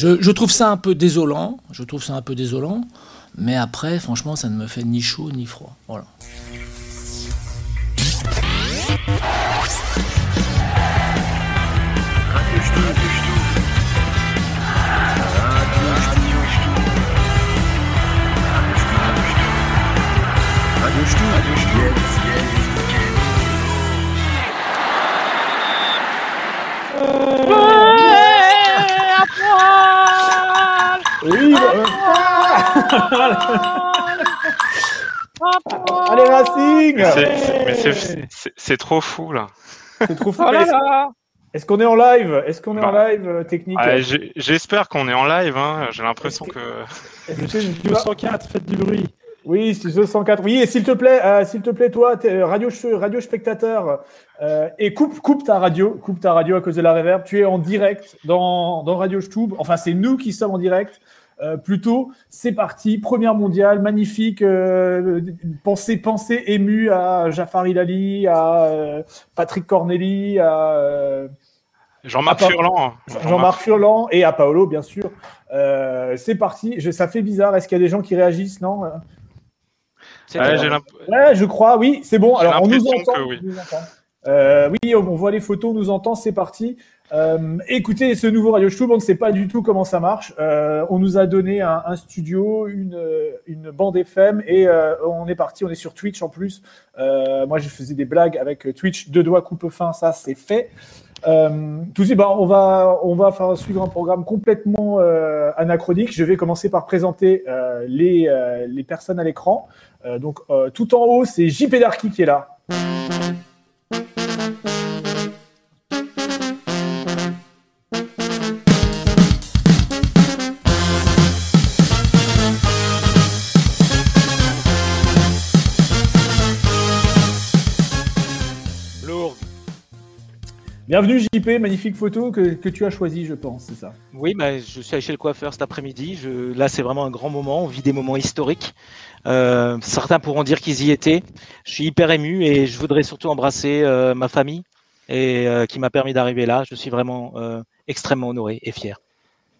je, trouve ça un peu désolant, je trouve ça un peu désolant, mais après, franchement, ça ne me fait ni chaud ni froid. Voilà. Oui, Allez Racing C'est trop fou là. C'est trop fou. Oh Est-ce qu'on est en live? Est-ce qu'on est en bah. live euh, technique? ah, J'espère qu'on est en live. Hein. J'ai l'impression que. que... 204, faites du bruit. Oui, c'est 204. Oui, et s'il te plaît, euh, s'il te plaît, toi, es radio, radio spectateur, euh, et coupe, coupe ta radio, coupe ta radio à cause de la réverb. Tu es en direct dans, dans Radio Stube. Enfin, c'est nous qui sommes en direct. Euh, plutôt, c'est parti, première mondiale, magnifique, euh, pensée, pensée émue à Jafar Ilali, à euh, Patrick Corneli, à euh, Jean-Marc Furlan. Jean-Marc Furlan et à Paolo, bien sûr. c'est parti, je, ça fait bizarre, est-ce qu'il y a des gens qui réagissent, non ouais, ouais, je crois, oui, c'est bon. Alors, on nous entend. oui. oui, on voit les photos, on nous entend, c'est parti. Euh, écoutez, ce nouveau Radio Stube, on ne sait pas du tout comment ça marche. Euh, on nous a donné un, un, studio, une, une bande FM et euh, on est parti. On est sur Twitch en plus. Euh, moi, je faisais des blagues avec Twitch, deux doigts coupe fin, ça c'est fait. Euh, tout de suite, bah, on va on va faire suivre un programme complètement anachronique. Je vais commencer par présenter les les personnes à l'écran. donc tout en haut, c'est JP Darky qui est là. Bienvenue JP, magnifique photo que, que tu as choisie, je pense, c'est ça Oui, bah, je suis allé chez le coiffeur cet après-midi. Je... Là, c'est vraiment un grand moment. On vit des moments historiques. Euh, certains pourront dire qu'ils y étaient. Je suis hyper ému et je voudrais surtout embrasser euh, ma famille et euh, qui m'a permis d'arriver là. Je suis vraiment extrêmement honoré et fier.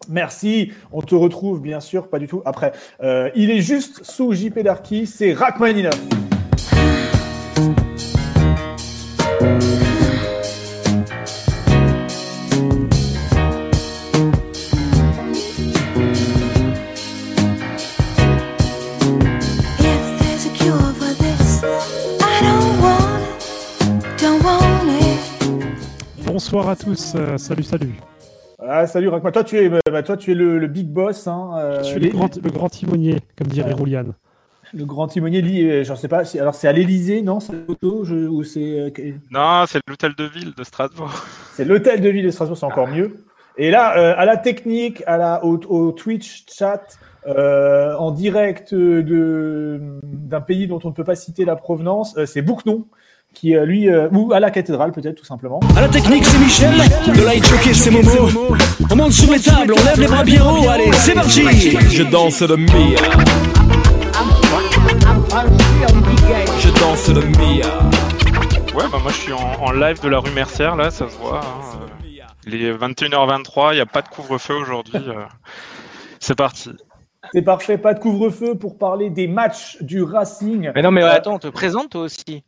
Merci. On te retrouve bien sûr, pas du tout après. il est juste sous JP Darky, c'est Rachmaninoff. Bonsoir à tous, euh, salut, salut. Ah, salut, raconte Toi, tu es, bah, toi, tu es le, big boss. Hein, euh, je suis le, grand, timonier, comme dirait Roulian. Le grand timonier, lui, euh, je ne sais pas. Alors, c'est à l'Elysée, non C'est photo ou c'est Non, c'est l'hôtel de ville de Strasbourg. C'est l'hôtel de ville de Strasbourg, c'est encore mieux. Et là, à la technique, à la, au, Twitch chat, en direct d'un pays dont on ne peut pas citer la provenance, c'est Boucnon qui euh, lui, euh, ou à la cathédrale peut-être tout simplement. À la technique c'est Michel, de light choqué c'est Momo. On monte sur les tables, on lève les bras bien haut, allez c'est parti Je danse le Mia. Je danse le Mia. Ouais bah moi je suis en, live de la rue Mercière là, ça se voit. Hein. Il est 21h23, il n'y a pas de couvre-feu aujourd'hui. Euh. C'est parti. C'est parfait, pas de couvre-feu pour parler des matchs du Racing. Mais non, mais attends, on te présente toi aussi.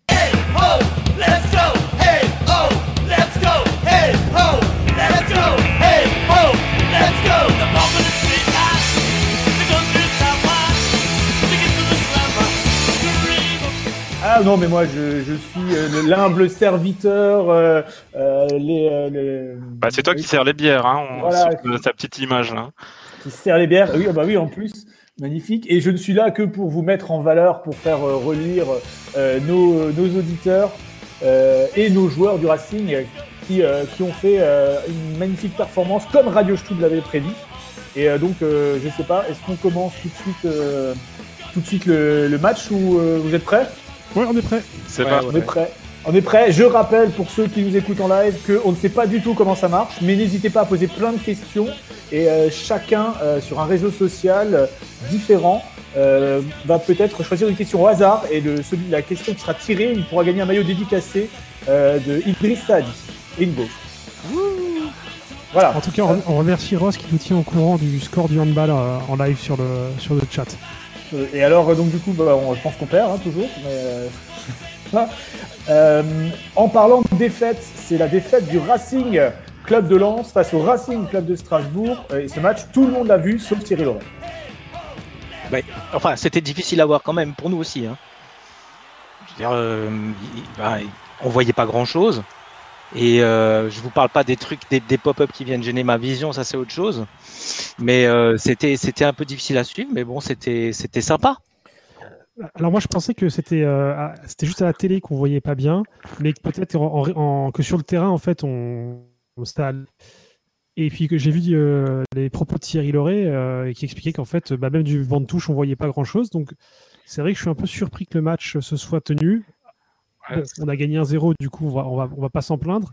Ah non, mais moi je, je suis euh, l'humble serviteur. Euh, euh, les, Bah, c'est toi qui sers les bières, hein, on, voilà, ta petite image là. Qui sert les bières, oui, ah bah oui, en plus. Magnifique. Et je ne suis là que pour vous mettre en valeur, pour faire relire nos, nos, auditeurs et nos joueurs du Racing qui, qui ont fait une magnifique performance comme Radio Stube l'avait prédit. Et donc, je sais pas, est-ce qu'on commence tout de suite, tout de suite le, le match ou vous êtes prêts? Ouais, on est prêt. C'est pas. On est prêt. On est prêt. Je rappelle pour ceux qui nous écoutent en live qu'on ne sait pas du tout comment ça marche, mais n'hésitez pas à poser plein de questions et euh, chacun euh, sur un réseau social euh, différent va peut-être choisir une question au hasard et le, celui, la question qui sera tirée, il pourra gagner un maillot dédicacé de Idriss Saadi. Inbo. Voilà. En tout cas, on remercie Ross qui nous tient au courant du score du handball en live sur le, sur le chat. Et alors, donc du coup, bah, on, je pense qu'on perd hein, toujours. en parlant de défaite, c'est la défaite du Racing Club de Lens face au Racing Club de Strasbourg. Et ce match, tout le monde l'a vu, sauf Thierry Loret. enfin, c'était difficile à voir quand même, pour nous aussi. Hein. Je veux dire, euh, bah, on voyait pas grand-chose. Et euh, je vous parle pas des trucs, des, pop-up qui viennent gêner ma vision, ça c'est autre chose. Mais euh, c'était c'était un peu difficile à suivre, mais bon, c'était c'était sympa. Alors moi je pensais que c'était c'était juste à la télé qu'on voyait pas bien, mais peut-être que sur le terrain en fait on. Et puis que j'ai vu euh, les propos de Thierry Loret euh, qui expliquait qu'en fait, bah, même du banc de touche, on voyait pas grand chose. Donc c'est vrai que je suis un peu surpris que le match se soit tenu. on a gagné un 0 du coup, on va, on va, on va pas s'en plaindre.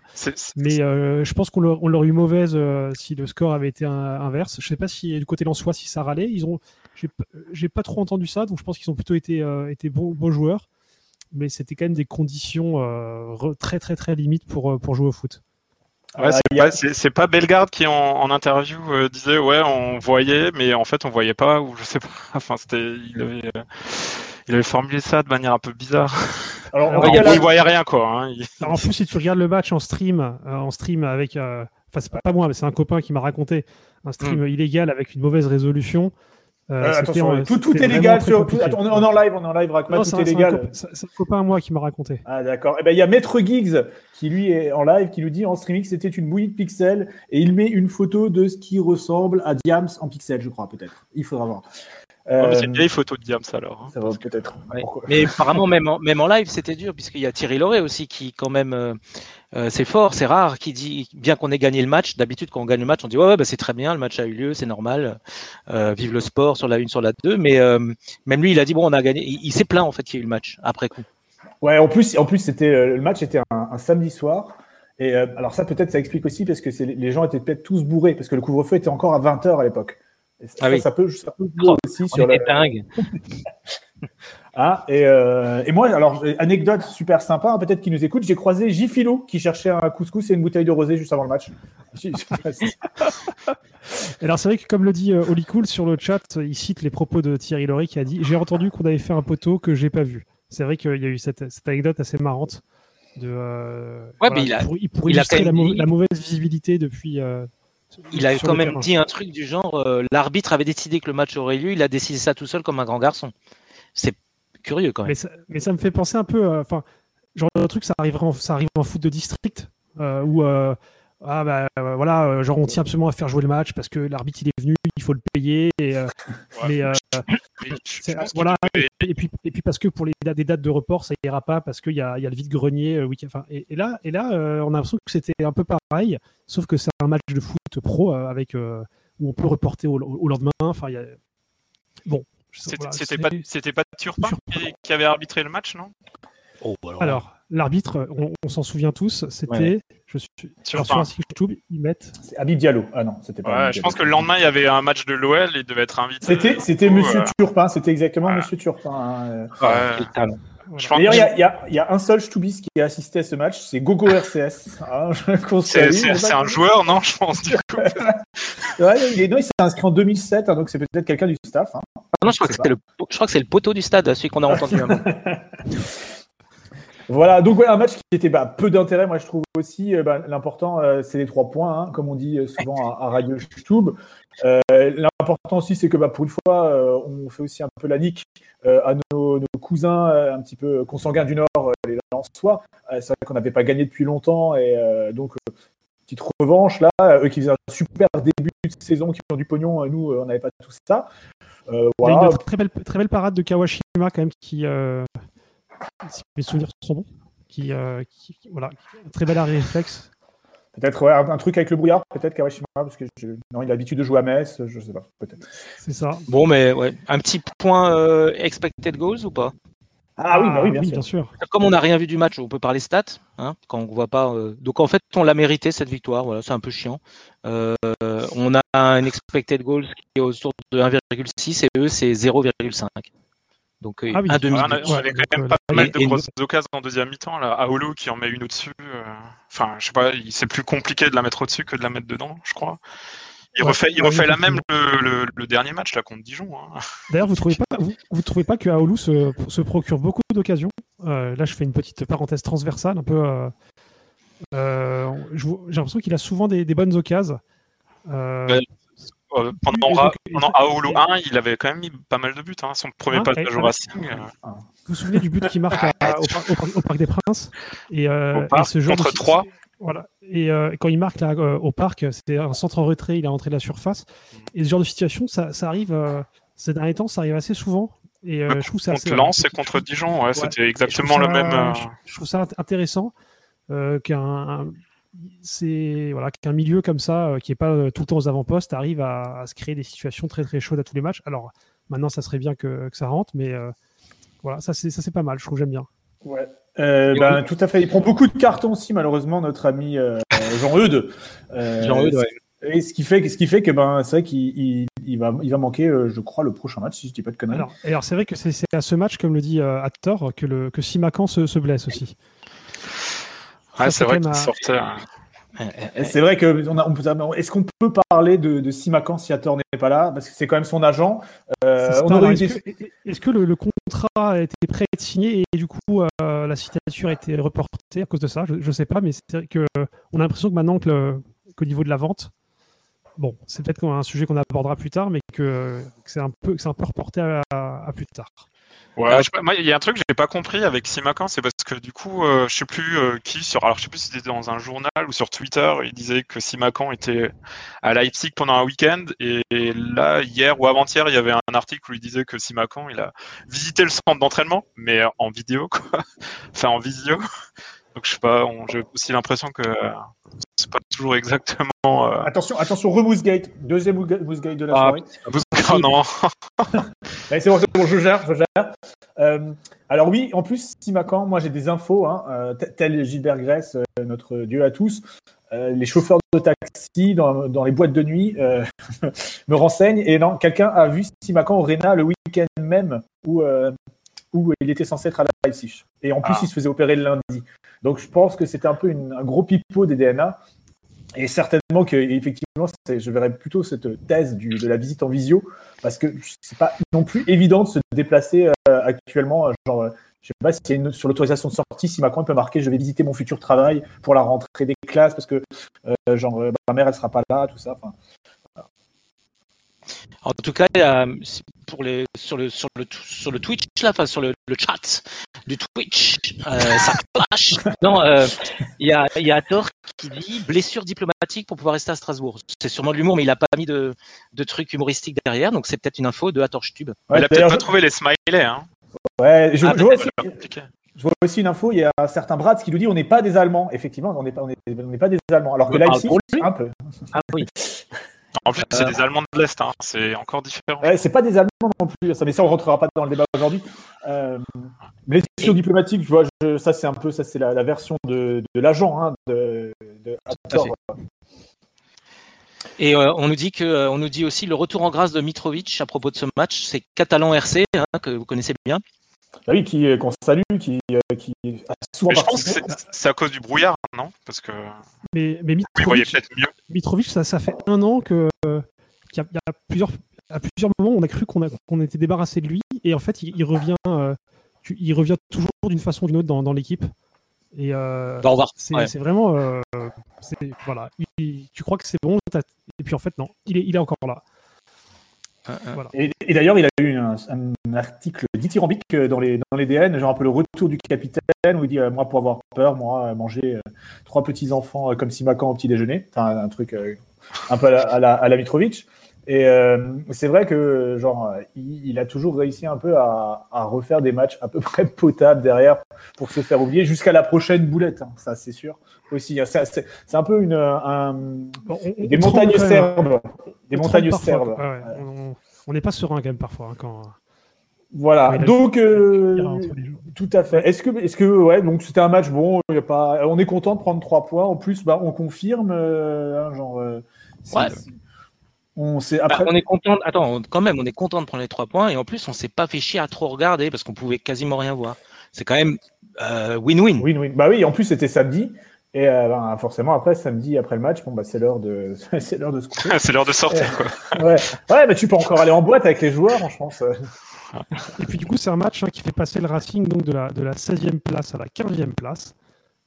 Mais euh, je pense qu'on l'aurait eu mauvaise si le score avait été inverse. Je sais pas si du côté soi si ça râlait. Ils ont, j'ai pas trop entendu ça, donc je pense qu'ils ont plutôt été, été bons, bons, joueurs. Mais c'était quand même des conditions très très très limites pour, pour jouer au foot. Ouais, c'est pas, Bellegarde qui en, interview euh, disait ouais on voyait mais en fait on voyait pas ou je sais pas enfin c'était il avait euh, il avait formulé ça de manière un peu bizarre. Alors, il, voyait rien quoi. Hein, en plus si tu regardes le match en stream euh, en stream avec enfin c'est pas moi mais c'est un copain qui m'a raconté un stream hmm. illégal avec une mauvaise résolution euh, attention, tout, tout est légal sur. on, est, en live, on est en live, Rakma, tout est, légal. C'est un, copain à moi qui m'a raconté. Ah d'accord. Et eh ben il y a Maître Giggs qui lui est en live, qui nous dit en streaming que c'était une bouillie de pixels et il met une photo de ce qui ressemble à Diams en pixels, je crois peut-être. Il faudra voir. Euh, c'est une vieille photo de Diams alors. Hein. Ça va peut-être. Mais apparemment même en, même en live c'était dur puisqu'il y a Thierry Loret aussi qui quand même euh, c'est fort, c'est rare, qui dit, bien qu'on ait gagné le match, d'habitude quand on gagne le match, on dit ouais, ouais bah, c'est très bien, le match a eu lieu, c'est normal, euh, vive le sport sur la une, sur la deux, mais euh, même lui, il a dit bon, on a gagné, il, s'est plaint en fait qu'il y ait eu le match après coup. Ouais, en plus, en plus c'était le match était un, samedi soir. Et alors ça peut-être ça explique aussi parce que les gens étaient peut-être tous bourrés parce que le couvre-feu était encore à 20h à l'époque. Ça, ah oui. ça, peut, ça peut oh, aussi sur la... dingue. Ah, et, euh, et, moi, alors, anecdote super sympa, hein, peut-être qui nous écoute, j'ai croisé Gifilo qui cherchait un couscous et une bouteille de rosé juste avant le match. alors, c'est vrai que, comme le dit euh, Oli Cool sur le chat, il cite les propos de Thierry Laurie qui a dit J'ai entendu qu'on avait fait un poteau que j'ai pas vu. C'est vrai qu'il y a eu cette, cette, anecdote assez marrante. De, euh, ouais, mais il a, pour, pour illustrer la, mauvaise visibilité depuis. Euh, il a quand même dit un truc du genre l'arbitre avait décidé que le match aurait lieu, il a décidé ça tout seul comme un grand garçon. C'est curieux quand même. Mais ça, me fait penser un peu, euh, enfin, genre de truc, ça arrive en, ça arrive en foot de district euh, où euh, ah bah voilà, genre on tient absolument à faire jouer le match parce que l'arbitre il est venu, il faut le payer. Et, mais voilà. Et, puis et puis parce que pour les des dates de report, ça ira pas parce qu'il y a, y a le vide grenier week Enfin, et, et, là et là, on a l'impression que c'était un peu pareil, sauf que c'est un match de foot pro avec où on peut reporter au, lendemain. Enfin, il y a... bon, c'était pas, c'était pas Turpin qui, avait arbitré le match, non? Oh, bah alors, l'arbitre, on, s'en souvient tous, c'était. Je suis sur YouTube, ils mettent. C'est Habib Diallo. Ah non, c'était pas. je pense que le lendemain, il y avait un match de l'OL, il devait être invité. C'était, c'était Monsieur Turpin, c'était exactement Monsieur Turpin. Hein, euh. D'ailleurs, il y, a un seul Stubis qui a assisté à ce match, c'est Gogo RCS. Ah, c'est un joueur, non Je pense, du coup. ouais, il, s'est inscrit en 2007, hein, donc c'est peut-être quelqu'un du staff. Hein. Ah non, je crois, que le, je crois, que c'est le poteau du stade, celui qu'on a entendu. Voilà, donc un match qui était bah, peu d'intérêt, moi je trouve aussi. Euh, bah, l'important, euh, c'est les trois points, hein, comme on dit euh, souvent à, Radio YouTube. L'important aussi, c'est que bah, pour une fois, on fait aussi un peu la nique à nos, cousins un petit peu consanguins du Nord, les Lensois. c'est vrai qu'on n'avait pas gagné depuis longtemps et donc petite revanche là. Eux qui faisaient un super début de saison, qui ont du pognon, nous on n'avait pas tout ça. voilà. une très belle, très belle parade de Kawashima quand même qui si mes souvenirs sont bons, qui, euh, voilà, un très bel arrêt réflexe. Peut-être un, truc avec le brouillard, peut-être Kawashima, parce que non, il a l'habitude de jouer à Metz, je sais pas, peut-être. C'est ça. Bon, mais ouais, un petit point euh, expected goals ou pas? Ah oui, bah oui, bien, sûr. Comme on n'a rien vu du match, on peut parler stats, hein, quand on voit pas. Euh, donc en fait, on l'a mérité cette victoire. Voilà, c'est un peu chiant. on a un expected goals qui est autour de 1,6 et eux c'est 0,5. Donc ah un demi. on avait quand même pas mal de grosses occasions en deuxième mi-temps. Là, Aolo qui en met une au-dessus. Enfin, je sais pas, c'est plus compliqué de la mettre au-dessus que de la mettre dedans, je crois. Il refait, il refait la même le, le, dernier match là contre Dijon. Hein. D'ailleurs, vous trouvez pas, vous, trouvez pas que Aoulou se, se procure beaucoup d'occasions? Euh, Là, je fais une petite parenthèse transversale, un peu. Euh, euh, j'ai l'impression qu'il a souvent des, des bonnes occasions. Ben, pendant, pendant Aoulou 1, il avait quand même mis pas mal de buts. Hein, son premier ah, passage au Racing. Vous vous souvenez du but qu'il marque au, Parc des Princes et, ce genre contre 3 voilà. Et euh, quand il marque là, euh, au parc, c'était un centre en retrait, il est rentré de la surface. Mm. Et ce genre de situation, ça, ça arrive, euh, ces derniers temps, ça arrive assez souvent. Et je trouve ça contre Lens et contre Dijon, ouais, c'était exactement le même. Je, trouve ça intéressant qu'un c'est voilà qu'un milieu comme ça, qui est pas tout le temps aux avant-postes, arrive à, se créer des situations très très chaudes à tous les matchs. Alors maintenant, ça serait bien que, que ça rentre, mais voilà, ça c'est ça c'est pas mal. Je trouve j'aime bien. Ouais. Euh, ben, tout à fait. Il prend beaucoup de cartons aussi, malheureusement, notre ami euh, Jean-Eudes. Euh, Jean-Eudes, ouais. Et ce qui fait, ce qui fait que ben, c'est vrai qu'il il, va, il va manquer, je crois, le prochain match, si je dis pas de conneries. Alors, alors c'est vrai que c'est à ce match, comme le dit Hector, que, le, que Simacan se, se blesse aussi. Ouais, c'est vrai qu'il sortait. C'est vrai que on, on est-ce qu'on peut parler de, de Simacan si Hathor n'est pas là? Parce que c'est quand même son agent. Euh, est-ce, que, le, contrat a été prêt à être signé et du coup euh, la signature a été reportée à cause de ça? Je ne sais pas, mais c'est que on a l'impression que maintenant que qu'au niveau de la vente, bon, c'est peut-être un sujet qu'on abordera plus tard, mais que, c'est un peu, c'est un peu reporté à plus tard. Ouais, moi, il y a un truc que j'ai pas compris avec Simacan, c'est parce que du coup, euh, je sais plus euh, qui sur, alors je sais plus si c'était dans un journal ou sur Twitter, il disait que Simacan était à Leipzig pendant un week-end, et, là hier ou avant-hier, il y avait un article où il disait que Simacan, il a visité le centre d'entraînement, mais en vidéo, quoi, enfin en visio. Donc je sais pas, j'ai aussi l'impression que c'est pas toujours exactement. Euh, attention, attention, Remousegate, deuxième Remousegate de la ah, soirée. Oh non. c'est bon, bon, je gère, je gère. Euh, alors oui, en plus, Simacan, moi j'ai des infos, hein, euh, tel Gilbert Grèce, notre dieu à tous. les chauffeurs de taxi dans, dans les boîtes de nuit me renseignent et non, quelqu'un a vu Simacan au Réna le week-end même où où il était censé être à la Leipzig. Et en plus, ah. il se faisait opérer le lundi. Donc, je pense que c'était un peu un gros pipeau des DNA. Et certainement que, effectivement, je verrais plutôt cette thèse de la visite en visio, parce que c'est pas non plus évident de se déplacer euh, actuellement. Genre, je sais pas si sur l'autorisation de sortie, si Macron peut marquer je vais visiter mon futur travail pour la rentrée des classes, parce que euh, genre euh, ma mère elle sera pas là, tout ça. En tout cas, pour les, sur, le, sur, le, sur le Twitch, là, enfin, sur le, le chat du Twitch, euh, ça clash. Non, euh, il y, a, y a Thor qui dit blessure diplomatique pour pouvoir rester à Strasbourg. C'est sûrement de l'humour, mais il n'a pas mis de, de trucs humoristiques derrière, donc c'est peut-être une info de Hatorchtube. Ouais, il a peut-être pas trouvé les smileys. Hein. Ouais, je, ah, vois aussi, je, vois aussi, une info, il y a un certain Brad qui nous dit on n'est pas des Allemands. Effectivement, on n'est pas, on est, pas des Allemands. Alors que là, ici, un peu. Ah oui. En plus, c'est des Allemands de l'Est, hein. c'est encore différent. c'est pas des Allemands non plus, ça, mais ça, on rentrera pas dans le débat aujourd'hui. Euh, mais les diplomatiques, je vois, ça, c'est un peu, ça, c'est la, version de, l'agent hein, de, Et euh, on nous dit que, euh, on nous dit aussi le retour en grâce de Mitrovic à propos de ce match, c'est Catalan RC hein, que vous connaissez bien. Ah oui, qui qu'on salue, qui, qui a souvent. je pense que c'est à cause du brouillard, non? Parce que. Mais, mais Mitrovic, Mitrovic, ça, ça fait un an que qu'il y, a plusieurs à plusieurs moments, on a cru qu'on qu'on était débarrassé de lui, et en fait, il, revient, euh, il revient toujours d'une façon ou d'une autre dans, dans l'équipe. Et euh, bah, c'est vraiment, euh, voilà, tu crois que c'est bon, et puis en fait non, il est, il est encore là. Et, d'ailleurs, il a eu un, article dithyrambique dans les, dans les DN, genre un peu le retour du capitaine, où il dit Moi, pour avoir peur, moi, manger trois petits enfants comme Simacan au petit déjeuner. Enfin, un truc un peu à la, à la Mitrovic. Et euh, c'est vrai que genre il, a toujours réussi un peu à, refaire des matchs à peu près potables derrière pour se faire oublier jusqu'à la prochaine boulette, hein, ça c'est sûr aussi. C'est un peu une des montagnes serbes, des montagnes serbes. on n'est pas serein quand même parfois hein, quand. Voilà, donc euh, tout à fait. Est-ce que, est-ce que, ouais, donc c'était un match bon. Y a pas, on est content de prendre trois points. En plus, bah, on confirme, euh, hein, genre. ouais. On, bah, après... on est content. Attends, quand même, on est content de prendre les trois points et en plus, on s'est pas fait chier à trop regarder parce qu'on pouvait quasiment rien voir. C'est quand même euh, win-win. Win-win. Bah oui, en plus c'était samedi. Et euh, ben, forcément, après, samedi, après le match, bon, bah, c'est l'heure de, c'est l'heure de se c'est l'heure de sortir, quoi. ouais. ouais, mais tu peux encore aller en boîte avec les joueurs, je pense. Et puis, du coup, c'est un match hein, qui fait passer le Racing donc, de, la, de la 16e place à la 15e place.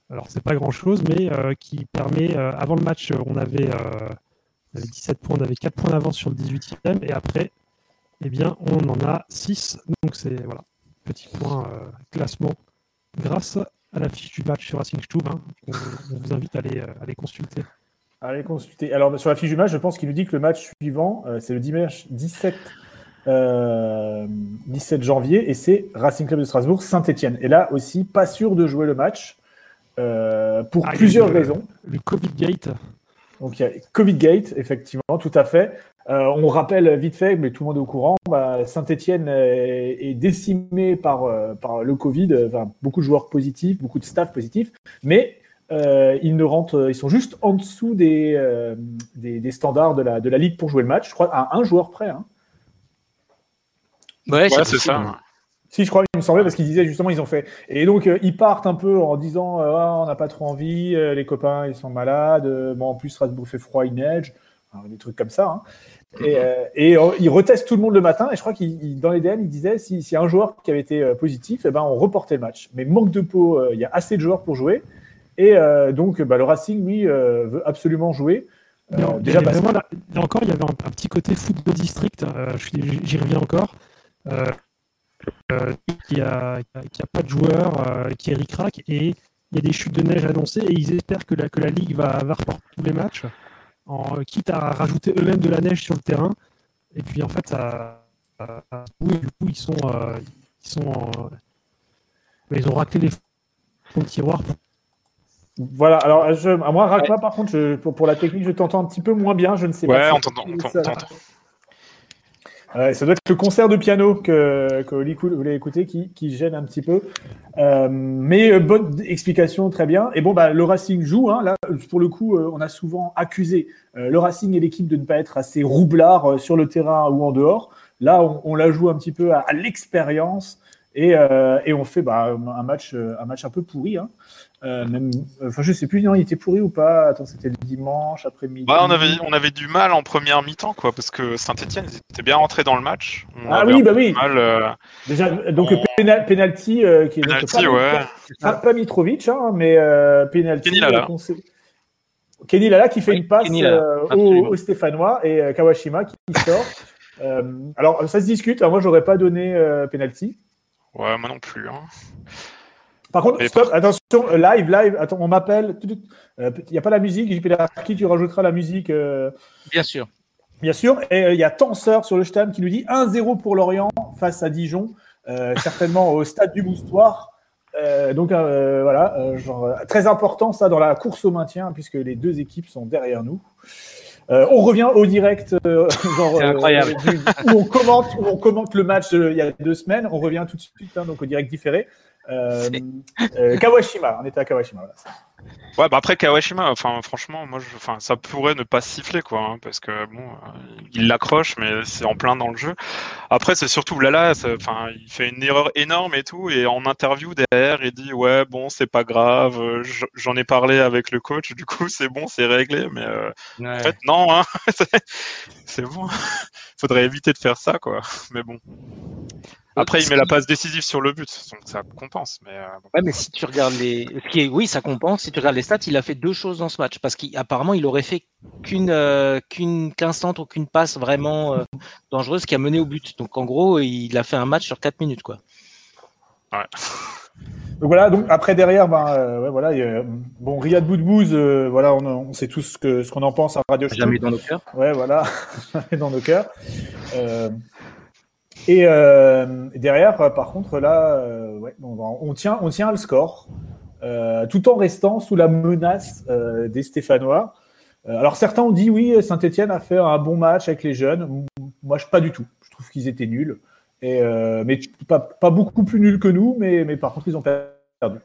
Alors, c'est pas grand chose, mais euh, qui permet, avant le match, on avait, on avait 17 points, on avait 4 points d'avance sur le 18e, et après, eh bien, on en a 6. Donc, c'est, voilà, petit point classement grâce à la fiche du match sur Racing Stube. Hein. On, vous invite à aller, euh, à consulter. Allez consulter. Alors sur la fiche du match, je pense qu'il nous dit que le match suivant, euh, c'est le dimanche 17, 17 euh, janvier et c'est Racing Club de Strasbourg, Saint-Etienne. Et là aussi, pas sûr de jouer le match pour ah, plusieurs raisons. Le Covid Gate. Donc il y a Covid Gate, effectivement, tout à fait. Euh, on rappelle vite fait, mais tout le monde est au courant, bah, Saint-Etienne est, décimé par, euh, par le Covid, enfin, beaucoup de joueurs positifs, beaucoup de staff positifs, mais euh, ils ne rentrent, ils sont juste en dessous des, des, standards de la, de la ligue pour jouer le match. Je crois à un joueur près. Hein. Ouais, c'est ça. Si, je crois, il me semblait, parce qu'ils disaient justement, ils ont fait. Et donc, ils partent un peu en disant, ah, on n'a pas trop envie, les copains, ils sont malades, bon, en plus, Strasbourg fait froid, il neige des trucs comme ça. Hein. Et, euh, et euh, il reteste tout le monde le matin. Et je crois qu'il dans les DM, il disait si, si un joueur qui avait été euh, positif, eh ben, on reportait le match. Mais manque de peau, il y a assez de joueurs pour jouer. Et donc, bah, le Racing, lui, veut absolument jouer. déjà, il y encore, il y avait un, petit côté football district. J'y reviens encore. Qui a, qui a pas de joueurs, qui est ric et il y a des chutes de neige annoncées et ils espèrent que la, que la Ligue va, va reporter tous les matchs en, quitte à rajouter eux-mêmes de la neige sur le terrain. Et puis en fait, ça, du coup, ils sont, euh, ils sont, euh, ils ont raclé les fonds de tiroir. Voilà, alors je, à moi, Racla, par contre, pour, la technique, je t'entends un petit peu moins bien, je ne sais pas. Ouais, on t'entend. Ça doit être le concert de piano que, que vous voulez écouter qui, gêne un petit peu. Euh, mais euh, bonne explication, très bien. Et bon, bah, le Racing joue. Hein, là, pour le coup, euh, on a souvent accusé le Racing et l'équipe de ne pas être assez roublard sur le terrain ou en dehors. Là, on, la joue un petit peu à, l'expérience et, et, on fait bah, un, match, un match un peu pourri. Hein. Euh, même, enfin, je sais plus, non, il était pourri ou pas? Attends, c'était le dimanche après-midi. Bah, on avait, on avait du mal en première mi-temps, quoi, parce que Saint-Etienne était bien rentré dans le match. ah oui, bah oui. Euh, Déjà, donc penalty, euh, qui penalty, ouais. Pas, Mitrovic, hein, mais penalty. Kenny Lala. Kenny Lala qui fait une passe au, Stéphanois et Kawashima qui sort. alors, ça se discute. Alors, moi, j'aurais pas donné penalty. Ouais, moi non plus. Hein. Par contre, stop, attention, euh, live, live, attends, on m'appelle. Il n'y euh, a pas la musique, JP qui tu rajouteras la musique. Euh, Bien sûr. Bien sûr. Et il y a Tenseur sur le stand qui nous dit 1-0 pour Lorient face à Dijon, certainement au stade du Moustoir. donc voilà, genre, très important ça dans la course au maintien, puisque les deux équipes sont derrière nous. on revient au direct, genre, incroyable. où, on commente, où on commente le match il y a deux semaines. On revient tout de suite, hein, donc au direct différé. Euh, euh, Kawashima, on était à Kawashima. Ouais, bah après Kawashima, enfin franchement, moi, je, enfin ça pourrait ne pas siffler quoi, hein, parce que bon, euh, il l'accroche, mais c'est en plein dans le jeu. Après, c'est surtout Lala, enfin il fait une erreur énorme et tout, et en interview derrière, il dit ouais bon c'est pas grave, j'en ai parlé avec le coach, du coup c'est bon, c'est réglé, mais en fait non, hein, c'est bon, faudrait éviter de faire ça quoi, mais bon. Après, il met la passe décisive sur le but, donc ça compense. Mais euh, Ouais, mais si tu regardes les, oui, ça compense. Si tu regardes les stats, il a fait deux choses dans ce match parce qu'apparemment, il aurait fait qu'une euh, qu'une qu'un centre ou qu'une passe vraiment euh, dangereuse qui a mené au but. Donc en gros, il a fait un match sur 4 minutes, quoi. Ouais. Donc voilà, donc après derrière, ben ouais, voilà, bon Riyad Boudbouz, voilà, on, sait tous ce qu'on en pense à Radio Jamais dans nos cœurs. Ouais, voilà, jamais dans nos cœurs. Et euh, derrière, par contre, là, euh, ouais, on, tient, on tient le score, euh, tout en restant sous la menace des Stéphanois. alors certains ont dit oui, Saint-Etienne a fait un bon match avec les jeunes. Moi, je pas du tout. Je trouve qu'ils étaient nuls, et mais pas, pas, beaucoup plus nuls que nous, mais, mais par contre, ils ont perdu.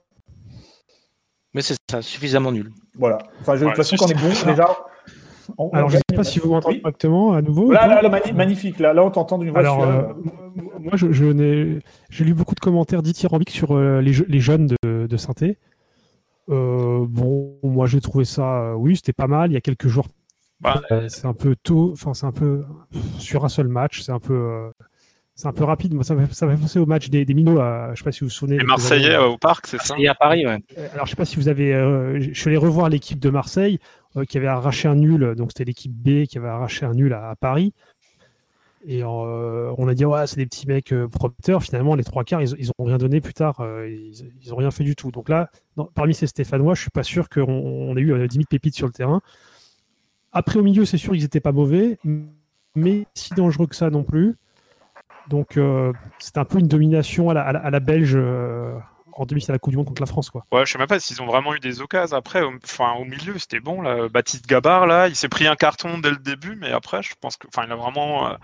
Mais c'est ça, suffisamment nul. Voilà. Enfin, je, de toute façon, quand on est bon, déjà, Alors, je ne sais pas si vous m'entendez correctement à nouveau. Là, magnifique. Là, là on t'entend d'une voix. Alors, euh, moi, je, je j'ai lu beaucoup de commentaires dithyrambiques sur euh, les, les, jeunes de, de synthé. Euh, bon, moi, j'ai trouvé ça, oui, c'était pas mal. Il y a quelques jours. Bah, c'est un peu tôt. Enfin, c'est un peu sur un seul match. C'est un peu. C'est un peu rapide. Moi, ça m'a fait penser au match des, des Minots. À, je sais pas si vous vous souvenez. Les Marseillais au parc, c'est ça? Et à Paris, ouais. Alors, je sais pas si vous avez. je suis allé revoir l'équipe de Marseille. Euh, qui avait arraché un nul, donc c'était l'équipe B qui avait arraché un nul à, Paris. Et euh, on a dit, ouais, c'est des petits mecs euh, prometteurs. Finalement, les trois quarts, ils, ils ont rien donné plus tard. ils, ils ont rien fait du tout. Donc là, parmi ces Stéphanois, je suis pas sûr qu'on on ait eu 10 000 pépites sur le terrain. Après, au milieu, c'est sûr, ils n'étaient pas mauvais, mais si dangereux que ça non plus. Donc, c'est un peu une domination à la belge en demi c'est la Coupe du Monde contre la France. Quoi. Ouais, je sais même pas s'ils ont vraiment eu des occasions. Après, au, enfin, au milieu, c'était bon. Là. Baptiste Gabard, là, il s'est pris un carton dès le début, mais après, je pense que, enfin, il a vraiment euh,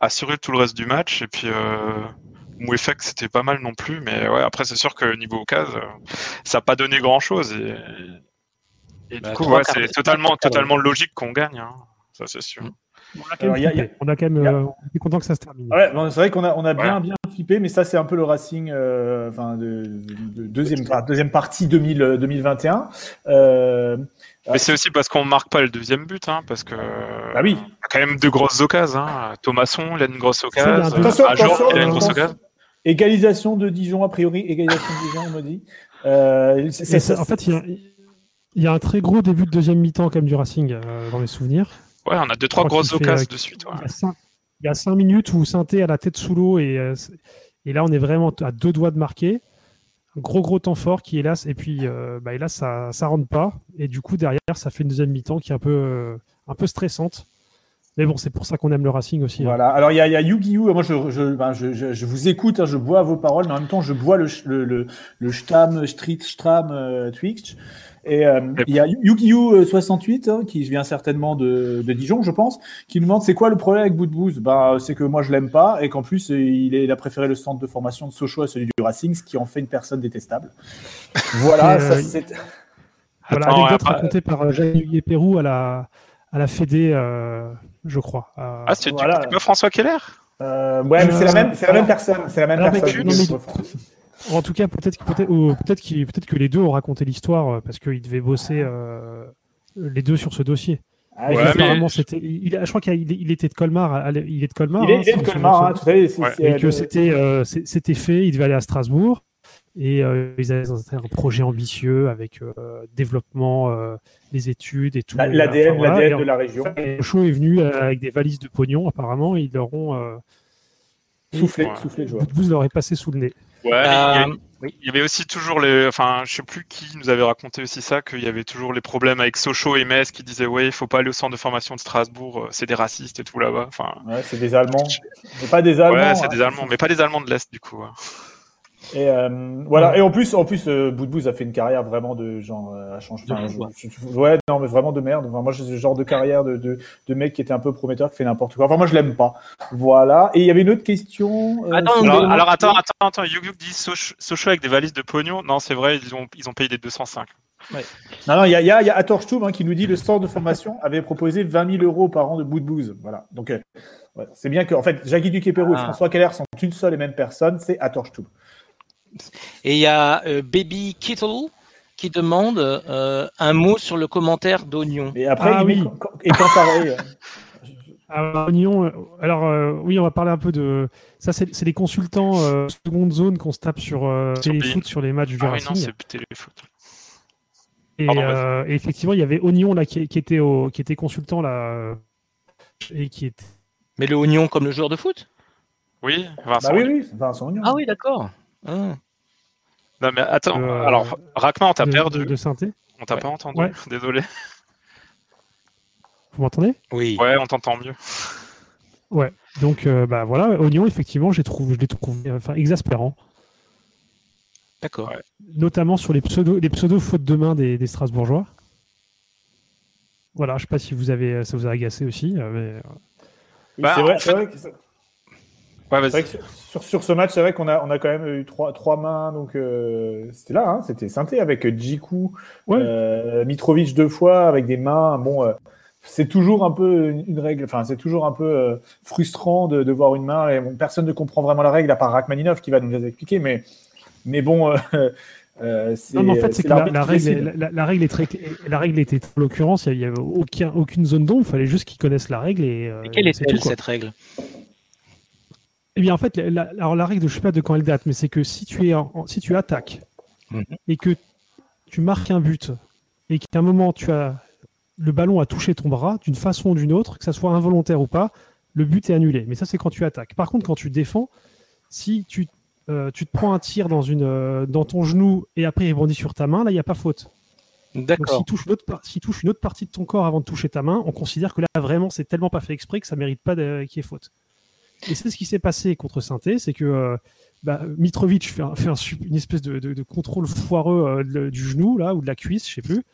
assuré tout le reste du match. Et puis, euh, Mouefek, c'était pas mal non plus. Mais ouais, après, c'est sûr que niveau occasion, euh, ça n'a pas donné grand chose. Et, du bah, coup, ouais, c'est totalement, totalement logique qu'on gagne. Hein. Ça, c'est sûr. Mm. On a quand même, on a quand même euh, content que ça se termine. Ouais, c'est vrai qu'on a, on a bien, bien flippé, mais ça, c'est un peu le Racing euh, enfin, de, deuxième, deuxième partie 2000, 2021. Euh, mais c'est aussi parce qu'on ne marque pas le deuxième but, hein, parce que ah oui. y a quand même deux grosses occasions. Hein. Thomasson, il a une grosse occasion. Attention, attention, il a une grosse occasion. Égalisation de Dijon, a priori, égalisation de Dijon, on m'a dit. Euh, en fait, il y, a, il y, a, un très gros début de deuxième mi-temps, comme du Racing, euh, dans mes souvenirs. Ouais, on a deux, trois grosses occasions de suite. Il, y a cinq, minutes où Sainté a la tête sous l'eau et, euh, et là, on est vraiment à deux doigts de marquer. Un gros, gros temps fort qui, hélas, et puis euh, bah, hélas, ça ne rentre pas. Et du coup, derrière, ça fait une deuxième mi-temps qui est un peu, euh, un peu stressante. Mais bon, c'est pour ça qu'on aime le Racing aussi. Hein. Voilà. Alors, il y a, y a Yu-Gi-Oh! Moi, je, je, ben, je, je, vous écoute, hein, je bois vos paroles, mais en même temps, je bois le, le, le, le Stam, Street, Stram, Twitch. Et euh, il y a Yu-Gi-Oh 68 hein, qui vient certainement de, de, Dijon, je pense, qui nous demande c'est quoi le problème avec Boot Bah, c'est que moi je l'aime pas et qu'en plus il, est, il, a préféré le centre de formation de Sochaux à celui du Racing, ce qui en fait une personne détestable. voilà, ça c'est. Voilà, anecdote racontée par euh, Jean-Hugues Pérou à la à la Fédé, euh, je crois. ah, c'est voilà. du, François Keller? Euh, ouais, mais c'est la même, c'est la même personne, c'est la même personne. En tout cas, peut-être peut peut que les deux ont raconté l'histoire euh, parce qu'ils devaient bosser euh, les deux sur ce dossier. Ah, c'était. je crois qu'il était de Colmar. Il est de Colmar. Il est, hein, de Colmar, hein, tout à fait. Et que c'était euh, fait. Il devait aller à Strasbourg et ils avaient un projet ambitieux avec développement des études et tout. L'ADN, de la région. Le show est venu avec des valises de pognon. Apparemment, ils leur ont soufflé, soufflé, Vous leur est passé sous le nez. Ouais, euh, il, y avait aussi toujours les. Enfin, je sais plus qui nous avait raconté aussi ça, qu'il y avait toujours les problèmes avec Sochaux et Metz qui disaient Ouais, il faut pas aller au centre de formation de Strasbourg, euh, c'est des racistes et tout là-bas. Enfin, ouais, c'est des Allemands. Mais pas des Allemands. Ouais, c'est hein. des Allemands, mais pas des Allemands de l'Est du coup. Et euh, voilà. Et en plus, en plus, euh, a fait une carrière vraiment de genre euh, à changer. ouais, non, mais vraiment de merde. Enfin, moi, j'ai ce genre de carrière de, de, de, mec qui était un peu prometteur, qui fait n'importe quoi. Enfin, moi, je l'aime pas. Voilà. Et il y avait une autre question. Euh, attends, alors, attends, attends, attends. Yu dit Sochaux avec des valises de pognon. Non, c'est vrai, ils ont, ils ont payé des 205. Ouais. Non, non, il y a, y a, y a hein, qui nous dit le centre de formation avait proposé 20 000 euros par an de bout de bouse. Voilà. Donc, c'est bien que, en fait, Jackie Duquet-Pérou et ah. François Keller sont une seule et même personne, c'est Atorchtub. Et il y a euh, Baby Kittle qui demande euh, un mot sur le commentaire d'Oignon. Et après, ah, oui. et quand pareil. Alors, Oignon, alors oui, on va parler un peu de. Ça, c'est les consultants euh, seconde zone qu'on se tape sur Téléfoot sur les matchs du ah, Racing. Oui, non, c'est Téléfoot. Et, et, effectivement, il y avait Oignon là qui, qui, était au, qui était consultant là et qui était. Mais le Oignon comme le joueur de foot? Oui, Vincent. Bah oui, oui, Vincent Oignon. Ah oui, d'accord. Ah. Non mais attends, euh, alors Rachman, on t'a perdu. De synthé On t'a pas entendu, désolé. Vous m'entendez? Oui. Ouais, on t'entend mieux. Ouais, donc euh, bah voilà, Oignon, effectivement, je l'ai trouvé, enfin, exaspérant. D'accord. Notamment sur les pseudo, les pseudo fautes de main des, Strasbourgeois. Voilà, je sais pas si vous avez, ça vous a agacé aussi, euh, mais. Bah, c'est vrai, vrai, que sur, sur, ce match, c'est vrai qu'on a, on a quand même eu trois, trois mains. Donc, euh, c'était là, hein, c'était synthé avec Djikou, euh, Mitrovic deux fois, avec des mains. Bon, euh, c'est toujours un peu une règle, enfin, c'est toujours un peu euh, frustrant de, voir une main et personne ne comprend vraiment la règle à part Rachmaninov qui va nous expliquer, mais, mais bon. Euh, non, mais en fait, c'est que la, règle, la, règle est très, la règle était en l'occurrence, il n'y avait aucun, aucune zone d'ombre, il fallait juste qu'ils connaissent la règle et. quelle est-elle cette règle? Eh bien, en fait, la, alors la règle, je ne sais pas de quand elle date, mais c'est que si tu es, si tu attaques mhm. et que tu marques un but et qu'à un moment tu as le ballon a touché ton bras d'une façon ou d'une autre, que ça soit involontaire ou pas, le but est annulé. Mais ça, c'est quand tu attaques. Par contre, quand tu défends, si tu, euh, tu te prends un tir dans, une, euh, dans ton genou et après il rebondit sur ta main, là, il n'y a pas faute. D'accord. S'il touche, touche, une autre partie de ton corps avant de toucher ta main, on considère que là, vraiment, c'est tellement pas fait exprès que ça mérite pas qu'il y ait faute. Et c'est ce qui s'est passé contre Sainté, c'est que euh, bah, Mitrovic fait, fait une espèce de, de, contrôle foireux du genou, là, ou de la cuisse, je sais plus.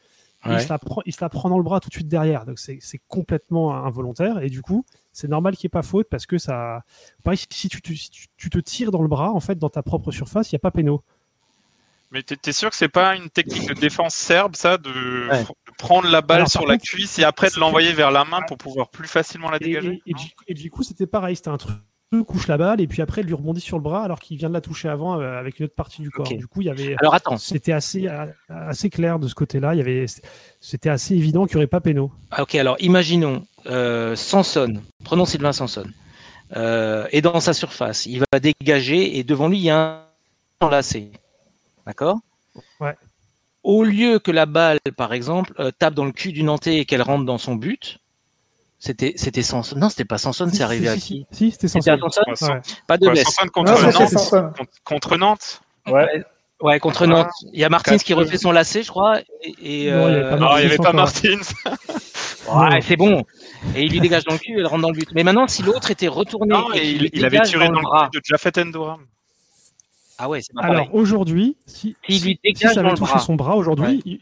Il, se la prend, il se la prend dans le bras tout de suite derrière. Donc c'est complètement involontaire. Et du coup, c'est normal qu'il n'y ait pas faute parce que ça. Pareil, si tu, tu, te tires dans le bras, en fait, dans ta propre surface, il n'y a pas péno. Mais tu es sûr que c'est pas une technique de défense serbe, ça, de, prendre la balle sur la cuisse et après de l'envoyer vers la main pour pouvoir plus facilement la dégager? Et, et du, coup, c'était pareil. C'était un truc couche la balle et puis après elle lui rebondit sur le bras alors qu'il vient de la toucher avant euh, avec une autre partie du corps. Du coup, il y avait. Alors attends. C'était assez, assez clair de ce côté-là. Il y avait, c'était assez évident qu'il n'y aurait pas péno. Ah, ok, alors imaginons euh, Sanson. Prenons Sylvain Sanson. Euh, et dans sa surface, il va dégager et devant lui il y a un enlacé. D'accord. Ouais. Au lieu que la balle, par exemple, tape dans le cul du Nantais et qu'elle rentre dans son but, c'était, c'était Sanson. Non, c'était pas Sanson, c'est arrivé à qui Si, c'était Sanson. Pas de blesse. contre, Nantes. contre Nantes. Ouais. Ouais, contre Nantes. Il y a Martins qui refait son lacet, je crois. Et, non, il n'y avait pas, Martins. ouais, c'est bon. Et il lui dégage dans le cul, elle rentre dans le but. Mais maintenant, si l'autre était retourné, non, et il, avait tiré dans le, bras de Jafet Endoram. Ah ouais, c'est Alors aujourd'hui, si, si, lui dégage si ça avait touché son bras aujourd'hui, il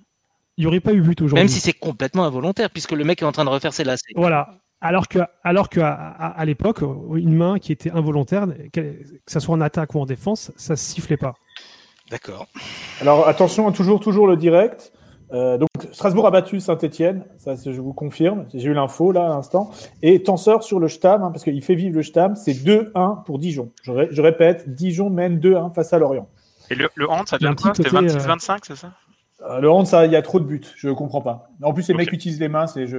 n'y aurait pas eu but aujourd'hui. Même si c'est complètement involontaire, puisque le mec est en train de refaire ses lacets. Voilà. Alors que, alors que à, l'époque, une main qui était involontaire, que ce soit en attaque ou en défense, ça ne sifflait pas. D'accord. Alors attention, toujours, toujours le direct. Euh, donc Strasbourg a battu Saint-Etienne, ça je vous confirme, j'ai eu l'info là à l'instant. Et Tenseur sur le Stam, hein, parce qu'il fait vivre le Stam, c'est 2-1 pour Dijon. Je, répète, Dijon mène 2-1 face à Lorient. Et le, le hand, ça devient quoi C'était 26-25, euh, c'est ça? Euh, le hand, il y a trop de buts. Je ne comprends pas. En plus, les mecs utilisent les mains. C'est je.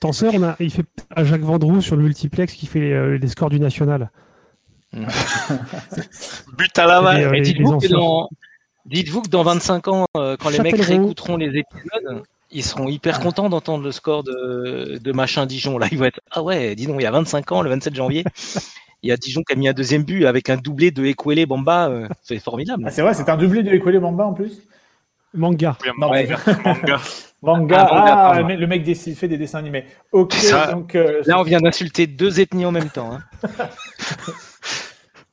Tenseur, on a, il fait à Jacques Vendroux sur le multiplex qui fait les, euh, scores du national. But à la main. Euh, dites-vous que, dans 25 ans, quand les mecs réécouteront les épisodes, ils seront hyper contents d'entendre le score de, de, machin Dijon. Là, ils vont être Ah ouais, dis donc, il y a 25 ans, le 27 janvier. il y a Dijon qui a mis un deuxième but avec un doublé de Ekwele Bamba. c'est formidable. Ah, c'est vrai, c'est un doublé de Ekwele Bamba en plus? Manga. manga. manga. Ah, ah le mec fait des dessins animés. Ok, donc. Euh, Là, on vient d'insulter deux ethnies en même temps. Hein.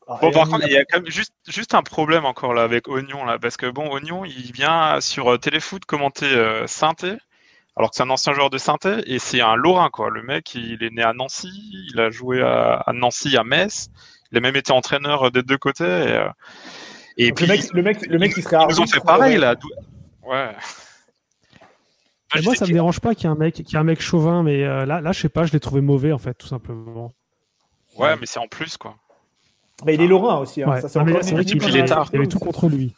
Ah, bon, par contre, il y a quand même juste, juste un problème encore là avec Oignon là, parce que bon, Oignon, il vient sur euh, Téléfoot commenter euh, Sainté, alors que c'est un ancien joueur de Sainté et c'est un Lorrain quoi. Le mec, il est né à Nancy, il a joué à, Nancy, à Metz, il a même été entraîneur des deux côtés. Et, puis, le mec, le mec, le mec, serait Ils ont fait pareil là. Ouais. moi, ça me dérange pas qu'il y ait un mec, qu'il y un mec chauvin, mais euh, là, là, je sais pas, je l'ai trouvé mauvais en fait, tout simplement. Ouais, mais c'est en plus quoi. Mais il est lorrain aussi. Hein. Ça, c'est vrai qu'il il, il avait tout contre lui.